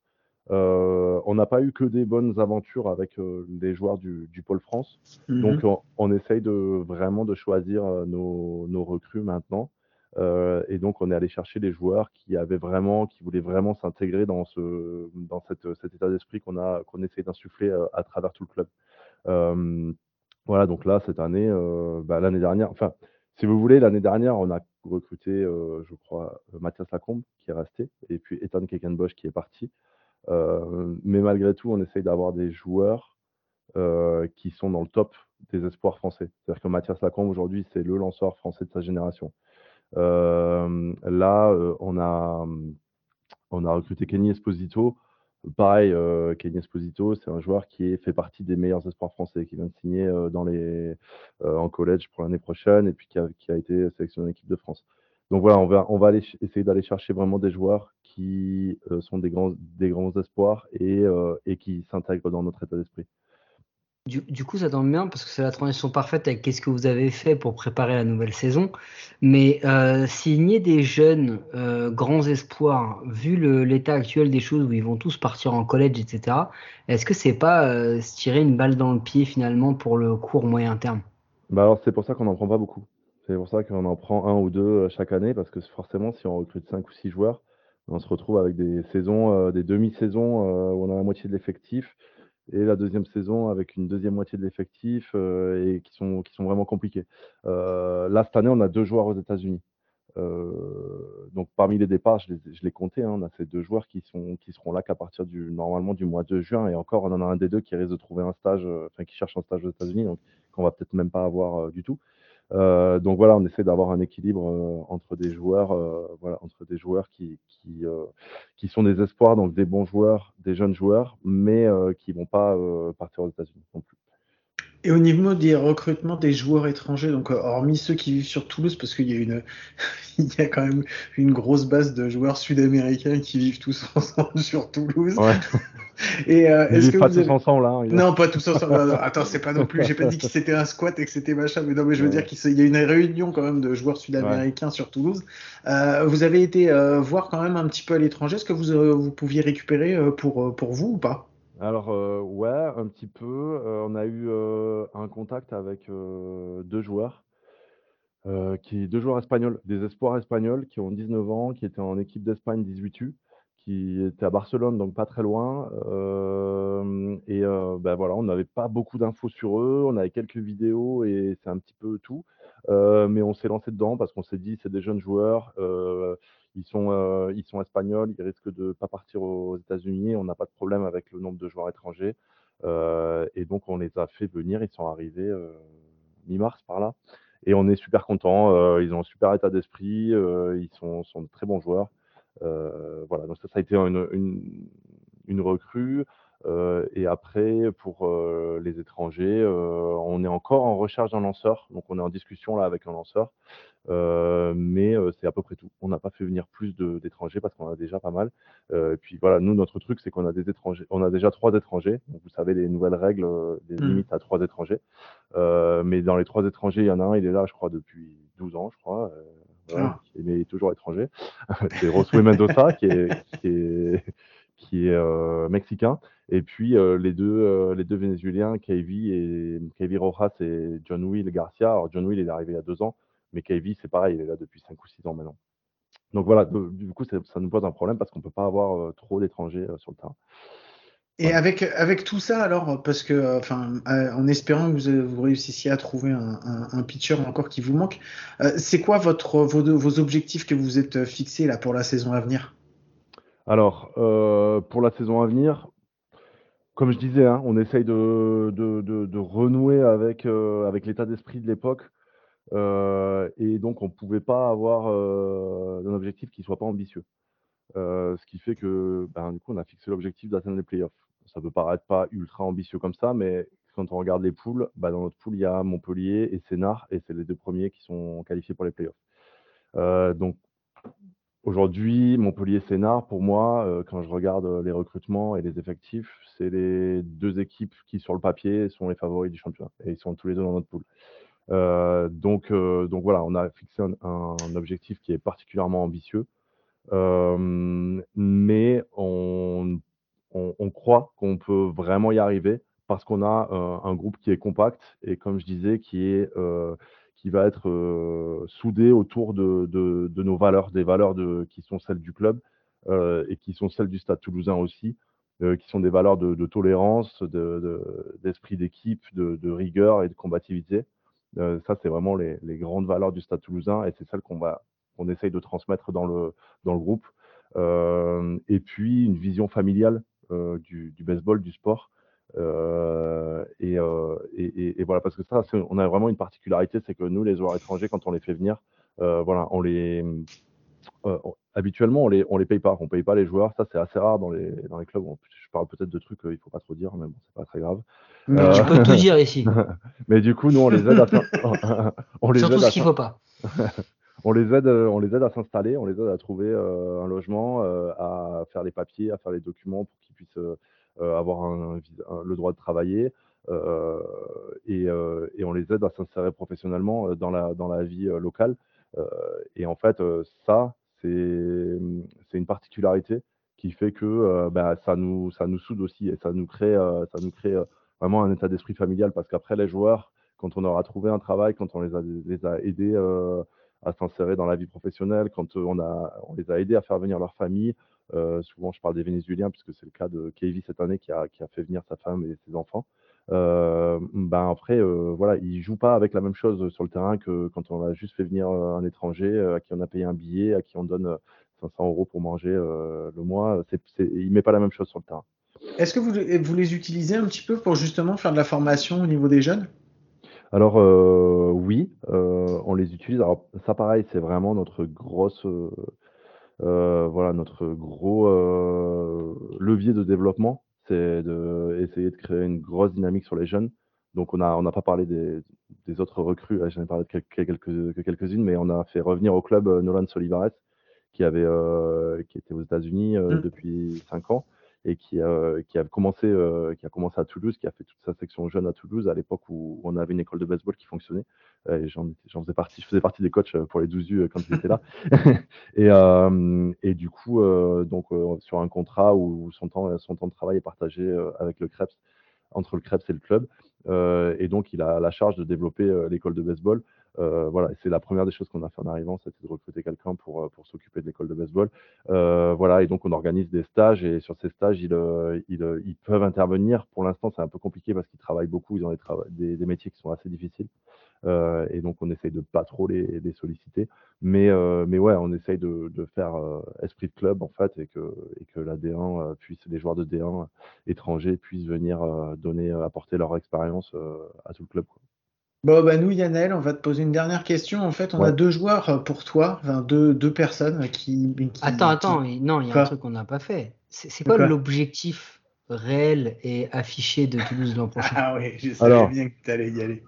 Euh, on n'a pas eu que des bonnes aventures avec euh, les joueurs du, du pôle France. Mhm. Donc on, on essaye de vraiment de choisir euh, nos, nos recrues maintenant. Euh, et donc on est allé chercher les joueurs qui avaient vraiment, qui voulaient vraiment s'intégrer dans ce, dans cette, cet état d'esprit qu'on a, qu'on essaie d'insuffler à travers tout le club. Voilà, donc là cette année, bah, l'année dernière, enfin si vous voulez, l'année dernière, on a recruté, je crois, Mathias Lacombe qui est resté, et puis Ethan Kekenbosch qui est parti. Euh, mais malgré tout, on essaye d'avoir des joueurs euh, qui sont dans le top des espoirs français. C'est-à-dire que Mathias Lacombe, aujourd'hui, c'est le lanceur français de sa génération. Euh, là, on, a, on a recruté Kenny Esposito. Pareil, euh, Kenny Esposito, c'est un joueur qui fait partie des meilleurs espoirs français, qui vient de signer en collège pour l'année prochaine et puis qui a, qui a été sélectionné en équipe de France. Donc voilà, on va, on va aller essayer d'aller chercher vraiment des joueurs qui euh, sont des grands, des grands espoirs et, euh, et qui s'intègrent dans notre état d'esprit. Du, du coup, ça tombe bien parce que c'est la transition parfaite avec qu'est-ce que vous avez fait pour préparer la nouvelle saison. Mais euh, signer des jeunes euh, grands espoirs, vu l'état actuel des choses où ils vont tous partir en collège, etc., est-ce que c'est pas euh, se tirer une balle dans le pied finalement pour le court moyen terme? Bah alors c'est pour ça qu'on n'en prend pas beaucoup. C'est pour ça qu'on en prend un ou deux euh, chaque année, parce que forcément, si on recrute cinq ou six joueurs, on se retrouve avec des saisons, euh, des demi-saisons euh, où on a la moitié de l'effectif, et la deuxième saison avec une deuxième moitié de l'effectif, et qui sont, vraiment compliquées. Là, cette année, on a deux joueurs aux États-Unis. Donc parmi les départs, je les, je comptais, hein, on a ces deux joueurs qui, seront là qu'à partir du normalement du mois de juin, et encore, on en a un des deux qui risque de trouver un stage, enfin qui cherche un stage aux États-Unis, donc qu'on va peut-être même pas avoir du tout. Euh, donc voilà, on essaie d'avoir un équilibre euh, entre des joueurs, euh, voilà, entre des joueurs qui qui, qui sont des espoirs, donc des bons joueurs, des jeunes joueurs, mais qui vont pas partir aux États-Unis non plus. Et au niveau des recrutements des joueurs étrangers, donc euh, hormis ceux qui vivent sur Toulouse, parce qu'il y a une, il y a quand même une grosse base de joueurs sud-américains qui vivent tous ensemble sur Toulouse. Ouais. Et euh, est-ce que pas vous tous ensemble, hein, ils- Non, pas tous ensemble. Non, non, attends, c'est pas non plus. J'ai pas dit que c'était un squat et que c'était machin, mais non, mais je veux Ouais. dire qu'il y a une réunion quand même de joueurs sud-américains sur Toulouse. Euh, vous avez été euh, voir quand même un petit peu à l'étranger. Est-ce que vous vous pouviez récupérer pour pour vous ou pas? Alors, euh, ouais, un petit peu. Euh, on a eu euh, un contact avec deux joueurs, qui, deux joueurs espagnols, des espoirs espagnols qui ont 19 ans, qui étaient en équipe d'Espagne 18U, qui étaient à Barcelone, donc pas très loin. et ben voilà, on n'avait pas beaucoup d'infos sur eux, on avait quelques vidéos et c'est un petit peu tout. Mais on s'est lancé dedans parce qu'on s'est dit, c'est des jeunes joueurs. Ils sont, euh, ils sont espagnols, ils risquent de ne pas partir aux États-Unis. On n'a pas de problème avec le nombre de joueurs étrangers. Euh, et donc, on les a fait venir. Ils sont arrivés euh, mi-mars par là. Et on est super contents. ils ont un super état d'esprit. ils sont, sont, de très bons joueurs. voilà, donc ça, ça a été une, une recrue. Et après, pour les étrangers, on est encore en recherche d'un lanceur. Donc, on est en discussion là avec un lanceur. Euh, mais euh, c'est à peu près tout. On n'a pas fait venir plus d'étrangers parce qu'on a déjà pas mal. Euh, et puis voilà, nous, notre truc, c'est qu'on a des étrangers. On a déjà trois étrangers. Donc, vous savez, les nouvelles règles, des mmh. limites à trois étrangers. mais dans les trois étrangers, il y en a un, il est là, je crois, depuis 12 ans, je crois. Ah. Mais il est toujours étranger. c'est Roswell Mendoza qui est, qui est, qui est mexicain. Et puis les, deux, les deux Vénézuéliens, Kevin et Kevin Rojas et John Will Garcia. Alors John Will, il est arrivé il y a deux ans. Mais KV, c'est pareil, il est là depuis 5 ou 6 ans maintenant. Donc voilà, du coup, ça, nous pose un problème parce qu'on ne peut pas avoir euh, trop d'étrangers euh, sur le terrain. Et avec, avec tout ça, alors, parce que, euh, enfin, en espérant que vous, vous réussissiez à trouver un, pitcher encore qui vous manque, c'est quoi votre, vos, vos, objectifs que vous êtes fixés là pour la saison à venir? Alors, pour la saison à venir, comme je disais, hein, on essaye de, renouer avec, avec l'état d'esprit de l'époque. Euh, et donc, on ne pouvait pas avoir euh, un objectif qui ne soit pas ambitieux. Euh, ce qui fait que, ben, du coup, on a fixé l'objectif d'atteindre les playoffs. Ça peut paraître pas ultra ambitieux comme ça, mais quand on regarde les poules, ben, dans notre poule, il y a Montpellier et Sénart, et c'est les deux premiers qui sont qualifiés pour les playoffs. donc, aujourd'hui, Montpellier-Sénart, pour moi, quand je regarde les recrutements et les effectifs, c'est les deux équipes qui, sur le papier, sont les favoris du championnat. Et ils sont tous les deux dans notre poule. Euh, donc, euh, donc voilà, on a fixé un, objectif qui est particulièrement ambitieux, euh, mais on, on, croit qu'on peut vraiment y arriver parce qu'on a un groupe qui est compact et comme je disais, qui est qui va être soudé autour de, nos valeurs, des valeurs qui sont celles du club et qui sont celles du Stade Toulousain aussi, qui sont des valeurs de, tolérance, d'esprit d'équipe, de, rigueur et de combativité. Euh, ça, c'est vraiment les, grandes valeurs du Stade toulousain et c'est celles qu'on va, on essaye de transmettre dans le, groupe. Euh, et puis, une vision familiale euh, du, baseball, du sport. Et, et, voilà, parce que ça, on a vraiment une particularité, c'est que nous, les joueurs étrangers, quand on les fait venir, voilà, on les, habituellement, on les, on les paye pas. On paye pas les joueurs. Ça, c'est assez rare dans les, dans les clubs. Je parle peut-être de trucs qu'il ne faut pas trop dire, mais bon, c'est pas très grave. Mais tu peux tout dire ici. mais du coup, nous, on les aide à. on les Surtout ce qu'il faut pas. on les aide, on les aide à s'installer, on les aide à trouver euh, un logement, euh, à faire les papiers, à faire les documents pour qu'ils puissent euh, avoir le droit de travailler. Et, et, on les aide à s'insérer professionnellement dans la, vie locale. et en fait, ça, c'est une particularité qui fait que bah, ça, nous, ça nous soude aussi et ça nous crée, ça nous crée vraiment un état d'esprit familial parce qu'après les joueurs, quand on aura trouvé un travail, quand on les a, les a aidés euh, à s'insérer dans la vie professionnelle, quand euh, on, a, on les a aidés à faire venir leur famille, euh, souvent je parle des Vénézuéliens puisque c'est le cas de Kevin cette année qui a, qui a, fait venir sa femme et ses enfants. ben après, voilà, ils jouent pas avec la même chose sur le terrain que quand on a juste fait venir un étranger à qui on a payé un billet, à qui on donne 500 euros pour manger le mois. C'est, il met pas la même chose sur le terrain. Est-ce que vous, vous, les utilisez un petit peu pour justement faire de la formation au niveau des jeunes? Alors euh, oui, euh, on les utilise. Alors ça pareil, c'est vraiment notre grosse, euh, voilà, notre gros levier de développement, c'est d'essayer de, de créer une grosse dynamique sur les jeunes. Donc on n'a on pas parlé des, autres recrues, j'en ai parlé de quelques, quelques-unes, mais on a fait revenir au club Nolan Solivares, qui, avait, qui était aux États-Unis mmh. depuis 5 ans et qui, euh, qui, a commencé, euh, qui a commencé à Toulouse, qui a fait toute sa section jeune à Toulouse à l'époque où on avait une école de baseball qui fonctionnait. et j'en, faisais partie, je faisais partie des coachs pour les 12 U quand ils étaient là. et, et, du coup, donc, sur un contrat où son temps, son temps de travail est partagé avec le Krebs, entre le Krebs et le club. et donc, il a la charge de développer l'école de baseball. Euh, voilà, c'est la première des choses qu'on a fait en arrivant, c'était de recruter quelqu'un pour, euh, pour s'occuper de l'école de baseball. Euh, voilà, et donc on organise des stages et sur ces stages, ils, ils, ils peuvent intervenir. Pour l'instant, c'est un peu compliqué parce qu'ils travaillent beaucoup, ils ont des, des, métiers qui sont assez difficiles. et donc on essaye de pas trop les, les solliciter. Mais, mais ouais, on essaye de, de faire esprit de club en fait et que, et que la D1 puisse, les joueurs de D1 étrangers puissent venir donner, apporter leur expérience à tout le club. Quoi. Bon, bah nous, Yannel, on va te poser une dernière question. En fait, on a deux joueurs euh, pour toi, enfin deux, deux personnes qui, Attends, attends, non, il y a un truc qu'on n'a pas fait. C'est quoi, l'objectif réel et affiché de Toulouse l'an prochain? Ah oui, je savais bien que tu allais y aller.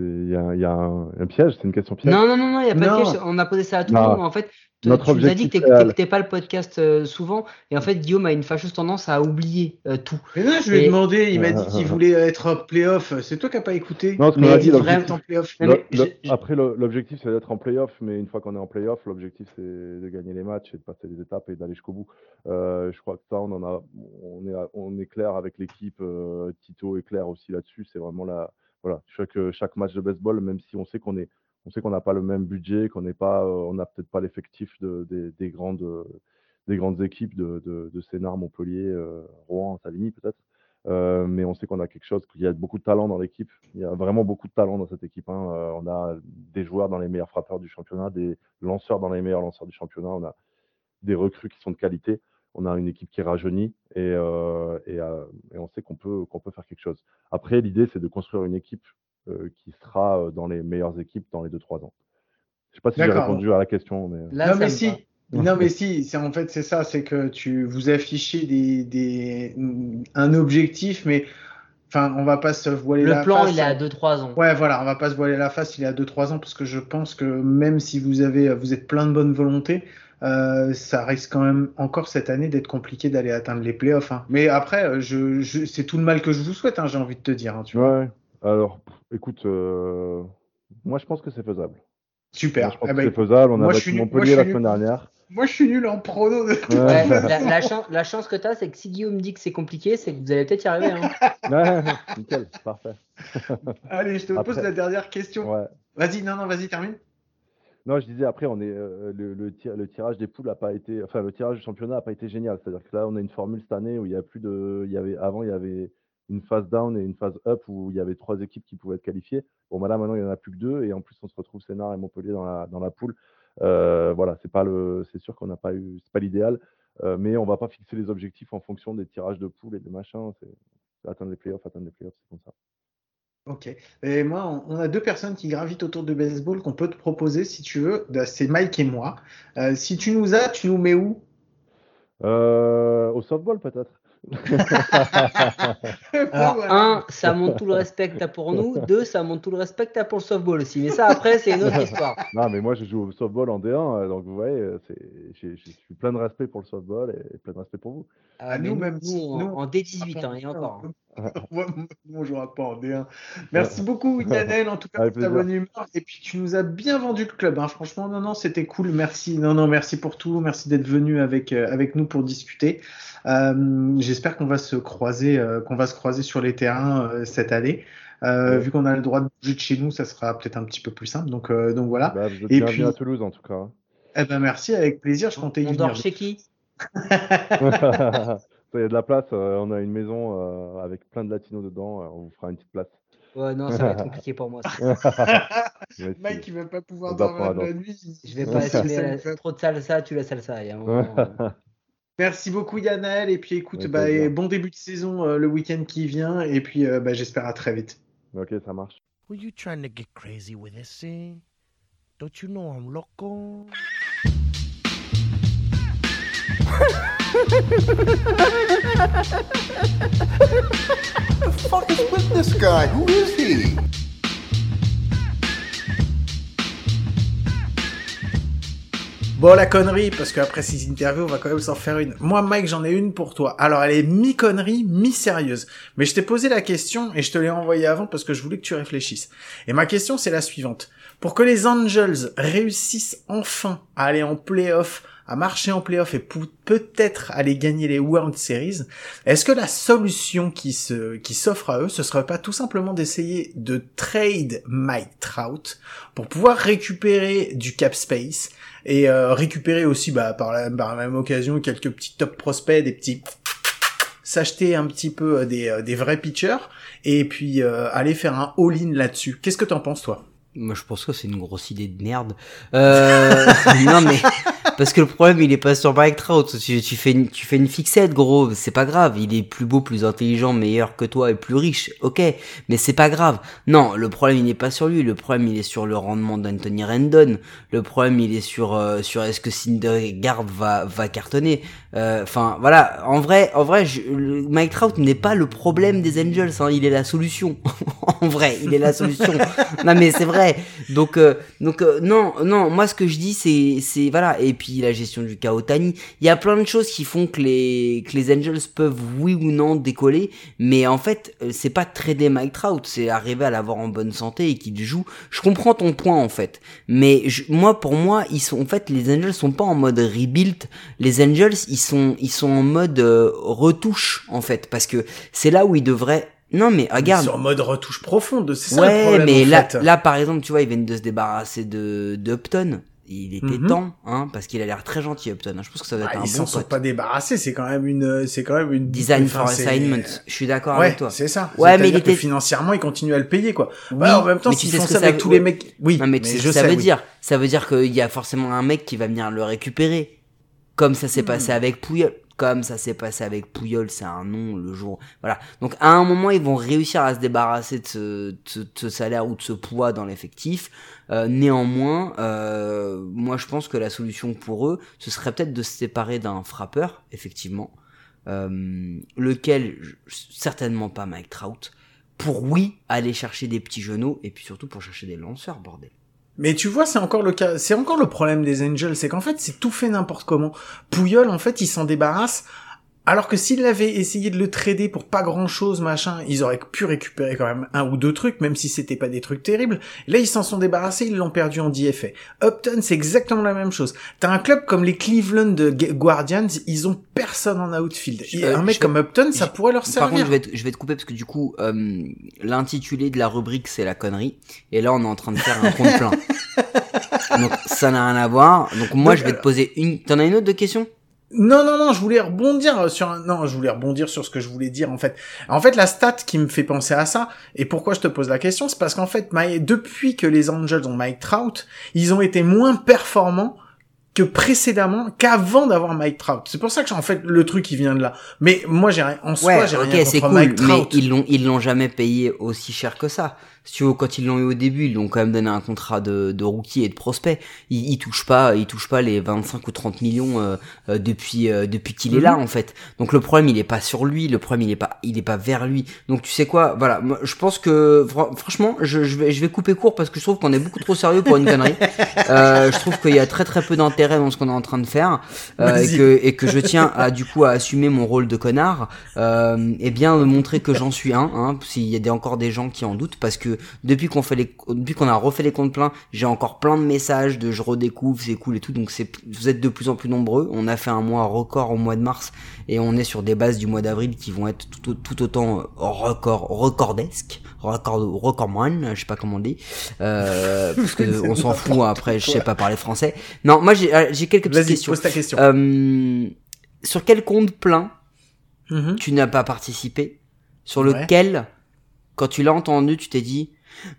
Il y a, y a un, un, piège, c'est une question piège. Non, non, non, il n'y a pas de piège. On a posé ça à tout le monde. En fait, notre tu nous as dit que tu n'écoutais pas le podcast euh, souvent, et en fait, Guillaume a une fâcheuse tendance à oublier euh, tout. Mais non, je lui ai demandé, il m'a dit qu'il voulait être playoff. C'est toi qui n'as pas écouté. Non, qu'on a dit, en playoff. Après, l'objectif, c'est d'être en playoff, mais une fois qu'on est en playoff, l'objectif, c'est de gagner les matchs et de passer les étapes et d'aller jusqu'au bout. Euh, je crois que ça, on, en a, on, est, on est clair avec l'équipe. Tito est clair aussi là-dessus. C'est vraiment la. Voilà, chaque, chaque match de baseball, même si on sait qu'on est on sait qu'on n'a pas le même budget, qu'on n'est pas, euh, on n'a peut-être pas l'effectif des, grandes, des grandes équipes de, de, Montpellier, euh, Rouen, Savigny peut-être. Euh, mais on sait qu'on a quelque chose, qu'il y a beaucoup de talent dans l'équipe. Il y a vraiment beaucoup de talent dans cette équipe. Hein. on a des joueurs dans les meilleurs frappeurs du championnat, des lanceurs dans les meilleurs lanceurs du championnat. On a des recrues qui sont de qualité. On a une équipe qui est rajeunie et, et, et on sait qu'on peut, qu'on peut faire quelque chose. Après, l'idée, c'est de construire une équipe euh, qui sera euh, dans les meilleures équipes dans les 2-3 ans. Je ne sais pas si j'ai répondu à la question. Mais... non, mais si. non, mais si. En fait, c'est ça. C'est que tu vous affichez des, des, un objectif, mais Enfin, on va pas se voiler le la face. Le plan, il est à 2-3 ans. Ouais, voilà, on va pas se voiler la face, il est à 2-3 ans, parce que je pense que même si vous avez, vous êtes plein de bonne volonté, euh, ça risque quand même encore cette année d'être compliqué d'aller atteindre les playoffs. Hein. Mais après, je, je c'est tout le mal que je vous souhaite, hein, j'ai envie de te dire. Hein, tu vois. Ouais. Alors, écoute, euh, moi je pense que c'est faisable. Super. je pense eh que ben, c'est faisable. On a battu Montpellier la semaine dernière. Moi je suis nul en prono. De... la, chance que tu as, c'est que si Guillaume dit que c'est compliqué, c'est que vous allez peut-être y arriver. Hein. nickel, parfait. Allez, je te pose la dernière question. Vas-y, non, non, vas-y, termine. Non, je disais après, on est euh, le, tirage des poules a pas été, enfin le tirage du championnat a pas été génial. C'est-à-dire que là, on a une formule cette année où il y a plus de, il y avait avant, il y avait une phase down et une phase up où il y avait trois équipes qui pouvaient être qualifiées. Bon, bah là, maintenant, il n'y en a plus que deux. Et en plus, on se retrouve Sénart et Montpellier dans la, dans la poule. Euh, voilà, c'est pas le, c'est sûr qu'on n'a pas eu, c'est pas l'idéal, euh, mais on va pas fixer les objectifs en fonction des tirages de poules et des machins. C'est atteindre les playoffs, atteindre les playoffs, c'est comme ça. Ok. Et moi, on a deux personnes qui gravitent autour de baseball qu'on peut te proposer si tu veux. Bah, c'est Mike et moi. Euh, si tu nous as, tu nous mets où? Au softball peut-être. Alors, un, ça montre tout le respect que tu as pour nous. Deux, ça montre tout le respect que tu as pour le softball aussi. Mais ça, après, c'est une autre histoire. Non, mais moi, je joue au softball en D1. Euh, donc, vous voyez, euh, je suis plein de respect pour le softball et plein de respect pour vous. Ah, nous, même nous, en, D18, hein, et encore. moi, jouera pas en D1. Merci beaucoup, Yanel, en tout cas, pour ta bonne humeur. Et puis, tu nous as bien vendu le club. Hein. Franchement, non, non, c'était cool. Merci. Non, non, merci pour tout. Merci d'être venu avec, euh, avec nous pour discuter. Euh, J'espère qu'on va se croiser, euh, qu'on va se croiser sur les terrains euh, cette année. Euh, vu qu'on a le droit de bouger de chez nous, ça sera peut-être un petit peu plus simple. Donc, donc voilà. Bah, vous êtes Et puis à Toulouse en tout cas. Hein. Eh ben merci, avec plaisir. Je comptais y on venir. dort chez qui? Il y a de la place. on a une maison avec plein de latinos dedans. on vous fera une petite place. Ouais, non, ça va être compliqué pour moi. Mike, il va pas pouvoir dormir la nuit. Je vais pas assumer trop de salsa, tu la salsa. Il y a un moment, Merci beaucoup Yannel et puis écoute, bah, bon début de saison euh, le week-end qui vient et puis euh, bah, j'espère à très vite. Ok, ça marche. Were you trying to get crazy with this thing? Don't you know I'm loco? the fuck is with this guy? Who is he? Bon, la connerie, parce qu'après ces interviews, on va quand même s'en faire une. Moi, Mike, j'en ai une pour toi. Alors, elle est mi-connerie, mi-sérieuse. Mais je t'ai posé la question et je te l'ai envoyée avant parce que je voulais que tu réfléchisses. Et ma question, c'est la suivante. Pour que les Angels réussissent enfin à aller en playoff, à marcher en playoff et peut-être aller gagner les World Series, est-ce que la solution qui se, qui s'offre à eux, ce serait pas tout simplement d'essayer de trade Mike Trout pour pouvoir récupérer du cap space et euh, récupérer aussi bah, par, la, la même occasion quelques petits top prospects, des petits s'acheter un petit peu euh, des, euh, des vrais pitchers et puis euh, aller faire un all-in là-dessus. Qu'est-ce que t'en penses toi? Moi, je pense que c'est une grosse idée de merde. Euh, non, mais parce que le problème, il est pas sur Mike Trout. Tu, tu fais une, tu fais une fixette, gros. C'est pas grave. Il est plus beau, plus intelligent, meilleur que toi et plus riche. Ok, mais c'est pas grave. Non, le problème, il n'est pas sur lui. Le problème, il est sur le rendement d'Anthony Rendon. Le problème, il est sur euh, sur est-ce que Syndergaard va va cartonner. Euh, Enfin, voilà. En vrai, en vrai, je- Mike Trout n'est pas le problème des Angels. Hein, il est la solution. en vrai, il est la solution. non, mais c'est vrai. Donc, euh, donc euh, non, non. Moi, ce que je dis, c'est, c'est voilà. Et puis la gestion du cas Otani. Il y a plein de choses qui font que les que les Angels peuvent oui ou non décoller. Mais en fait, euh, c'est pas trader Mike Trout, c'est arriver à l'avoir en bonne santé et qu'il joue. Je comprends ton point en fait. Mais je- moi, pour moi, ils sont en fait les Angels sont pas en mode rebuild. Les Angels, ils sont ils sont en mode euh, retouche en fait parce que c'est là où ils devraient. Non mais regarde. Sur mode retouche profonde, c'est ça le Ouais, problème mais en là, fait. là, par exemple, tu vois, ils viennent de se débarrasser de, de Upton. Il était Mhm. temps, hein, parce qu'il a l'air très gentil, Upton. hein. Je pense que ça doit Ah, être un ils bon s'en sont pas débarrassés, c'est quand même une, c'est quand même une Design for assignment. Je suis d'accord Ouais, avec toi. c'est ça. Ouais, mais il était- financièrement, ils continuent à le payer, quoi. Oui, Bah, en même temps, mais tu s'ils sais font ce que ça avec veut- tous les mecs, oui. Non, mais tu sais ce que ça sais, veut oui. dire. Ça veut dire qu'il y a forcément un mec qui va venir le récupérer. Comme ça Hmm. s'est passé avec Pouyol. Comme ça s'est passé avec Pouyol, c'est un nom le jour. Voilà. Donc à un moment, ils vont réussir à se débarrasser de ce, salaire ou de ce poids dans l'effectif. Euh, néanmoins, euh, moi je pense que la solution pour eux, ce serait peut-être de se séparer d'un frappeur, effectivement. Euh, lequel, certainement pas Mike Trout. Pour oui, aller chercher des petits genoux et puis surtout pour chercher des lanceurs, bordel. Mais tu vois, c'est encore le cas, c'est encore le problème des Angels, c'est qu'en fait, c'est tout fait n'importe comment. Pouyol, en fait, il s'en débarrasse. Alors que s'il avait essayé de le trader pour pas grand chose, machin, ils auraient pu récupérer quand même un ou deux trucs, même si c'était pas des trucs terribles. Là, ils s'en sont débarrassés, ils l'ont perdu en DFA. Upton, c'est exactement la même chose. T'as un club comme les Cleveland Gu- Guardians, ils ont personne en outfield. Et Euh, un mec comme Upton, ça pourrait leur Par servir. contre, je vais, te, je vais te couper parce que du coup, euh, l'intitulé de la rubrique, c'est la connerie. Et là, on est en train de faire un compte plein. Donc, ça n'a rien à voir. Donc, moi, je vais te poser une... T'en as une autre de question Non, non, non, je voulais rebondir sur un... Non, je voulais rebondir sur ce que je voulais dire, en fait. En fait, la stat qui me fait penser à ça, et pourquoi je te pose la question, c'est parce qu'en fait, depuis que les Angels ont Mike Trout, ils ont été moins performants que précédemment, qu'avant d'avoir Mike Trout. C'est pour ça que, en fait, le truc, il vient de là. Mais moi, j'ai rien, en soi, j'ai ok, rien c'est contre cool, Mike mais Trout. ils l'ont, ils l'ont jamais payé aussi cher que ça. Si tu veux, quand ils l'ont eu au début, ils lui ont quand même donné un contrat de, de rookie et de prospect. Ils, ils touchent pas, ils touchent pas les 25 ou 30 millions euh, euh, depuis euh, depuis qu'il est là Mhm. en fait. Donc le problème il est pas sur lui, le problème il est pas il est pas vers lui. Donc tu sais quoi, voilà, moi, je pense que fran- franchement, je, je vais je vais couper court parce que je trouve qu'on est beaucoup trop sérieux pour une connerie. Euh, je trouve qu'il y a très très peu d'intérêt dans ce qu'on est en train de faire euh, et que et que je tiens à du coup à assumer mon rôle de connard euh, et bien de montrer que j'en suis un hein, s'il y a des, encore des gens qui en doutent parce que depuis qu'on fait les depuis qu'on a refait les comptes pleins j'ai encore plein de messages de je redécouvre c'est cool et tout donc c'est vous êtes de plus en plus nombreux. On a fait un mois record au mois de mars et on est sur des bases du mois d'avril qui vont être tout, tout autant euh, record recordesques record recordman je sais pas comment on dit euh, parce que on s'en fout après je sais pas parler français. Non moi j'ai j'ai quelques petites questions pose ta question. euh, sur quel compte plein Mhm. tu n'as pas participé? Sur Ouais. lequel, quand tu l'as entendu, tu t'es dit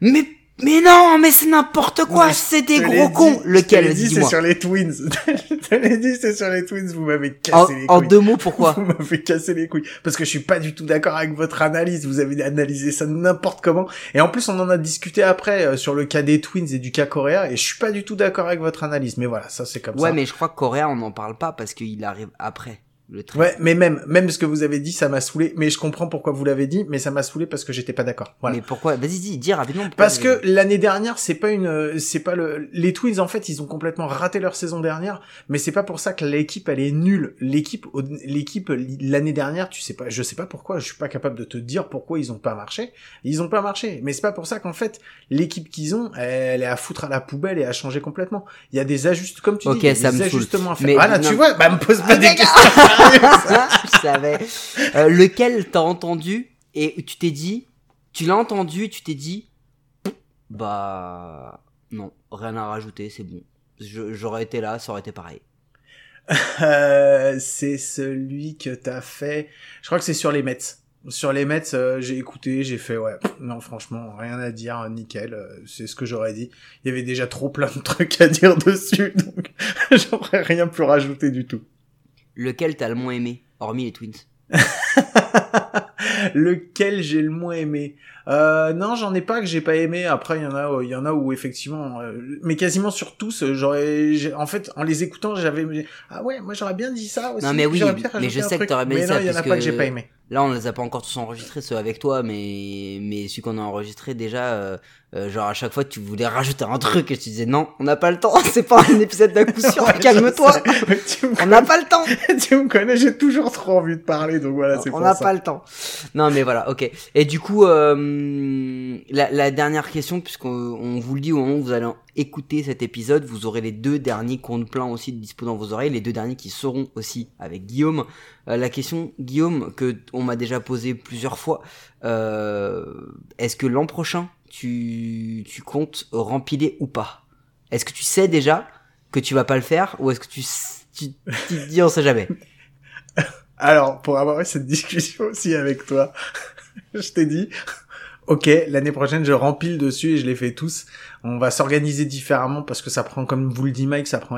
Mais mais non, mais c'est n'importe quoi, Ouais, c'est des gros dit, cons. Lequel dit, c'est sur les Twins. je te l'ai dit, c'est sur les Twins, vous m'avez cassé En, les en couilles. deux mots, pourquoi Vous m'avez cassé les couilles. Parce que je suis pas du tout d'accord avec votre analyse. Vous avez analysé ça n'importe comment. Et en plus, on en a discuté après euh, sur le cas des Twins et du cas Correa. Et je suis pas du tout d'accord avec votre analyse. Mais voilà, ça c'est comme Ouais, ça. mais je crois que Correa, on n'en parle pas parce qu'il arrive après. Le. Ouais, mais même, même ce que vous avez dit, ça m'a saoulé. Mais je comprends pourquoi vous l'avez dit, mais ça m'a saoulé parce que j'étais pas d'accord. Voilà. Mais pourquoi? Vas-y, dis, dis rapidement. Parce que l'année dernière, c'est pas une, c'est pas le, les Twins en fait, ils ont complètement raté leur saison dernière, mais c'est pas pour ça que l'équipe elle est nulle. L'équipe, l'équipe l'année dernière, tu sais pas, je sais pas pourquoi, je suis pas capable de te dire pourquoi ils ont pas marché. Ils ont pas marché, mais c'est pas pour ça qu'en fait l'équipe qu'ils ont, elle est à foutre à la poubelle et à changer complètement. Il y a des ajustements, comme tu Ok, dis, il y a ça des me ajustements à faire. Mais voilà, non. tu vois, bah me pose pas des Ah, questions. je savais. Euh, lequel t'as entendu et tu t'es dit, tu l'as entendu et tu t'es dit, bah non, rien à rajouter, c'est bon. J'aurais été là, ça aurait été pareil. Euh, c'est celui que t'as fait. Je crois que c'est sur les Mets. Sur les Mets, euh, j'ai écouté, j'ai fait ouais. Non, franchement, rien à dire, nickel. euh, c'est ce que j'aurais dit. Il y avait déjà trop plein de trucs à dire dessus, donc j'aurais rien pu rajouter du tout. Lequel t'as le moins aimé, hormis les Twins Lequel j'ai le moins aimé euh, Non, j'en ai pas que j'ai pas aimé. Après, il y en a, il y en a où effectivement, euh, mais quasiment sur tous, j'aurais, en fait, en les écoutant, j'avais, ah ouais, moi j'aurais bien dit ça aussi. Non, mais oui, bien mais je sais que t'aurais bien Mais dit non, ça, il y en a pas que j'ai pas aimé. Là, on les a pas encore tous enregistrés, ceux avec toi, mais mais celui qu'on a enregistré déjà, euh, euh, genre à chaque fois tu voulais rajouter un truc et tu disais non, on n'a pas le temps, c'est pas un épisode d'à coup sûr, Ouais, calme-toi, on n'a pas le temps. tu me connais, j'ai toujours trop envie de parler, donc voilà, c'est on n'a pas le temps. Non, mais voilà, ok. Et du coup, euh, la, la dernière question, puisqu'on on vous le dit au moment où vous allez écouter cet épisode, vous aurez les deux derniers comptes pleins aussi dispo dans vos oreilles, les deux derniers qui seront aussi avec Guillaume. Euh, la question, Guillaume, que on m'a déjà posée plusieurs fois, euh, est-ce que l'an prochain, tu, tu comptes rempiler ou pas? Est-ce que tu sais déjà que tu vas pas le faire, ou est-ce que tu, tu, te dis on sait jamais? Alors, pour avoir cette discussion aussi avec toi, je t'ai dit, ok, l'année prochaine, je rempile dessus et je les fais tous. On va s'organiser différemment parce que ça prend, comme vous le dit Mike, ça prend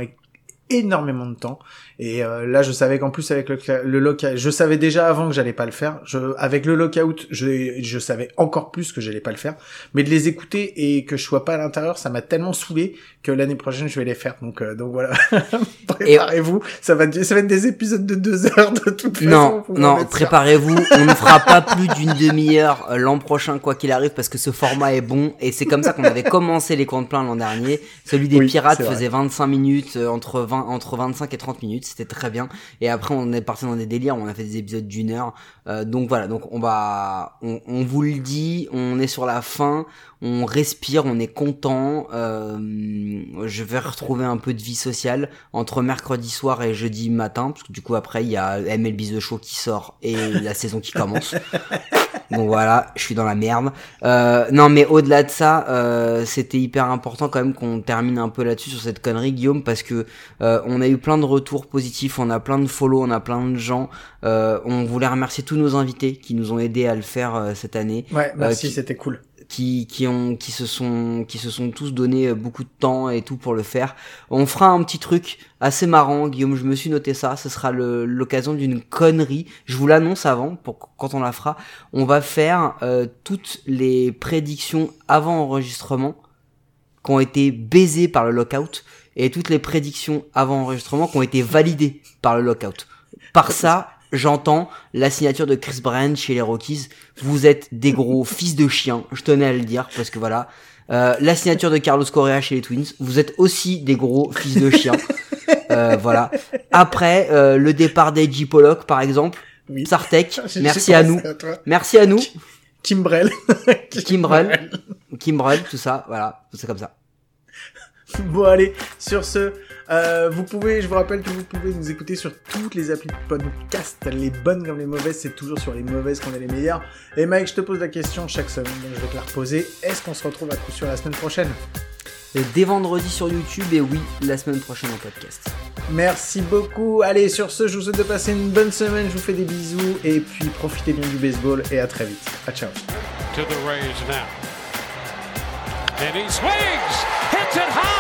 énormément de temps. Et euh, là, je savais qu'en plus avec le, le lockout, je savais déjà avant que j'allais pas le faire. Je, avec le lockout, je, je savais encore plus que j'allais pas le faire. Mais de les écouter et que je sois pas à l'intérieur, ça m'a tellement saoulé que l'année prochaine, je vais les faire. Donc, euh, donc voilà. Préparez-vous. Ça va, ça va être des épisodes de deux heures de toute façon. Non, non, préparez-vous, on ne fera pas plus d'une demi-heure euh, l'an prochain, quoi qu'il arrive, parce que ce format est bon, et c'est comme ça qu'on avait commencé les comptes pleins l'an dernier. Celui des Oui, pirates faisait 25 minutes, euh, entre 20, entre 25 et 30 minutes, c'était très bien. Et après, on est parti dans des délires, on a fait des épisodes d'une heure. Euh, donc voilà, donc on va, on, vous le dit, on est sur la fin, on respire, on est content. euh, je vais retrouver un peu de vie sociale entre mercredi soir et jeudi matin, parce que du coup après il y a MLB The Show qui sort et la saison qui commence. Donc voilà, je suis dans la merde. Euh, non mais au-delà de ça, euh, c'était hyper important quand même qu'on termine un peu là-dessus sur cette connerie, Guillaume, parce que euh, on a eu plein de retours positifs, on a plein de follow, on a plein de gens. Euh, on voulait remercier tous nos invités qui nous ont aidés à le faire euh, cette année Ouais, merci, qui- c'était cool. Qui qui ont qui se sont qui se sont tous donné euh, beaucoup de temps et tout pour le faire. On fera un petit truc assez marrant, Guillaume. Je me suis noté ça. Ce sera l'occasion d'une connerie. Je vous l'annonce avant pour qu- quand on la fera. On va faire euh, toutes les prédictions avant enregistrement qui ont été baisées par le lockout et toutes les prédictions avant enregistrement qui ont été validées par le lockout. Par ça, j'entends la signature de Chris Bryant chez les Rockies. Vous êtes des gros fils de chiens, je tenais à le dire parce que voilà. Euh, la signature de Carlos Correa chez les Twins. Vous êtes aussi des gros fils de chiens. Euh, voilà. Après, euh, le départ d'Edgy Pollock, par exemple. Oui. Sartek, merci à nous. toi. Merci à nous. Kimbrel. Kimbrel. Kimbrel, tout ça. Voilà. C'est comme ça. Bon allez, sur ce, euh, vous pouvez, je vous rappelle que vous pouvez nous écouter sur toutes les applis de podcast, les bonnes comme les mauvaises, c'est toujours sur les mauvaises qu'on est les meilleurs. Et Mike, je te pose la question chaque semaine, donc je vais te la reposer. Est-ce qu'on se retrouve à coup sûr la semaine prochaine? Et dès vendredi sur YouTube et oui, la semaine prochaine en podcast. Merci beaucoup. Allez, sur ce, je vous souhaite de passer une bonne semaine, je vous fais des bisous et puis profitez bien du baseball et à très vite. À ciao. to the Rays now. And he swings, hits it high.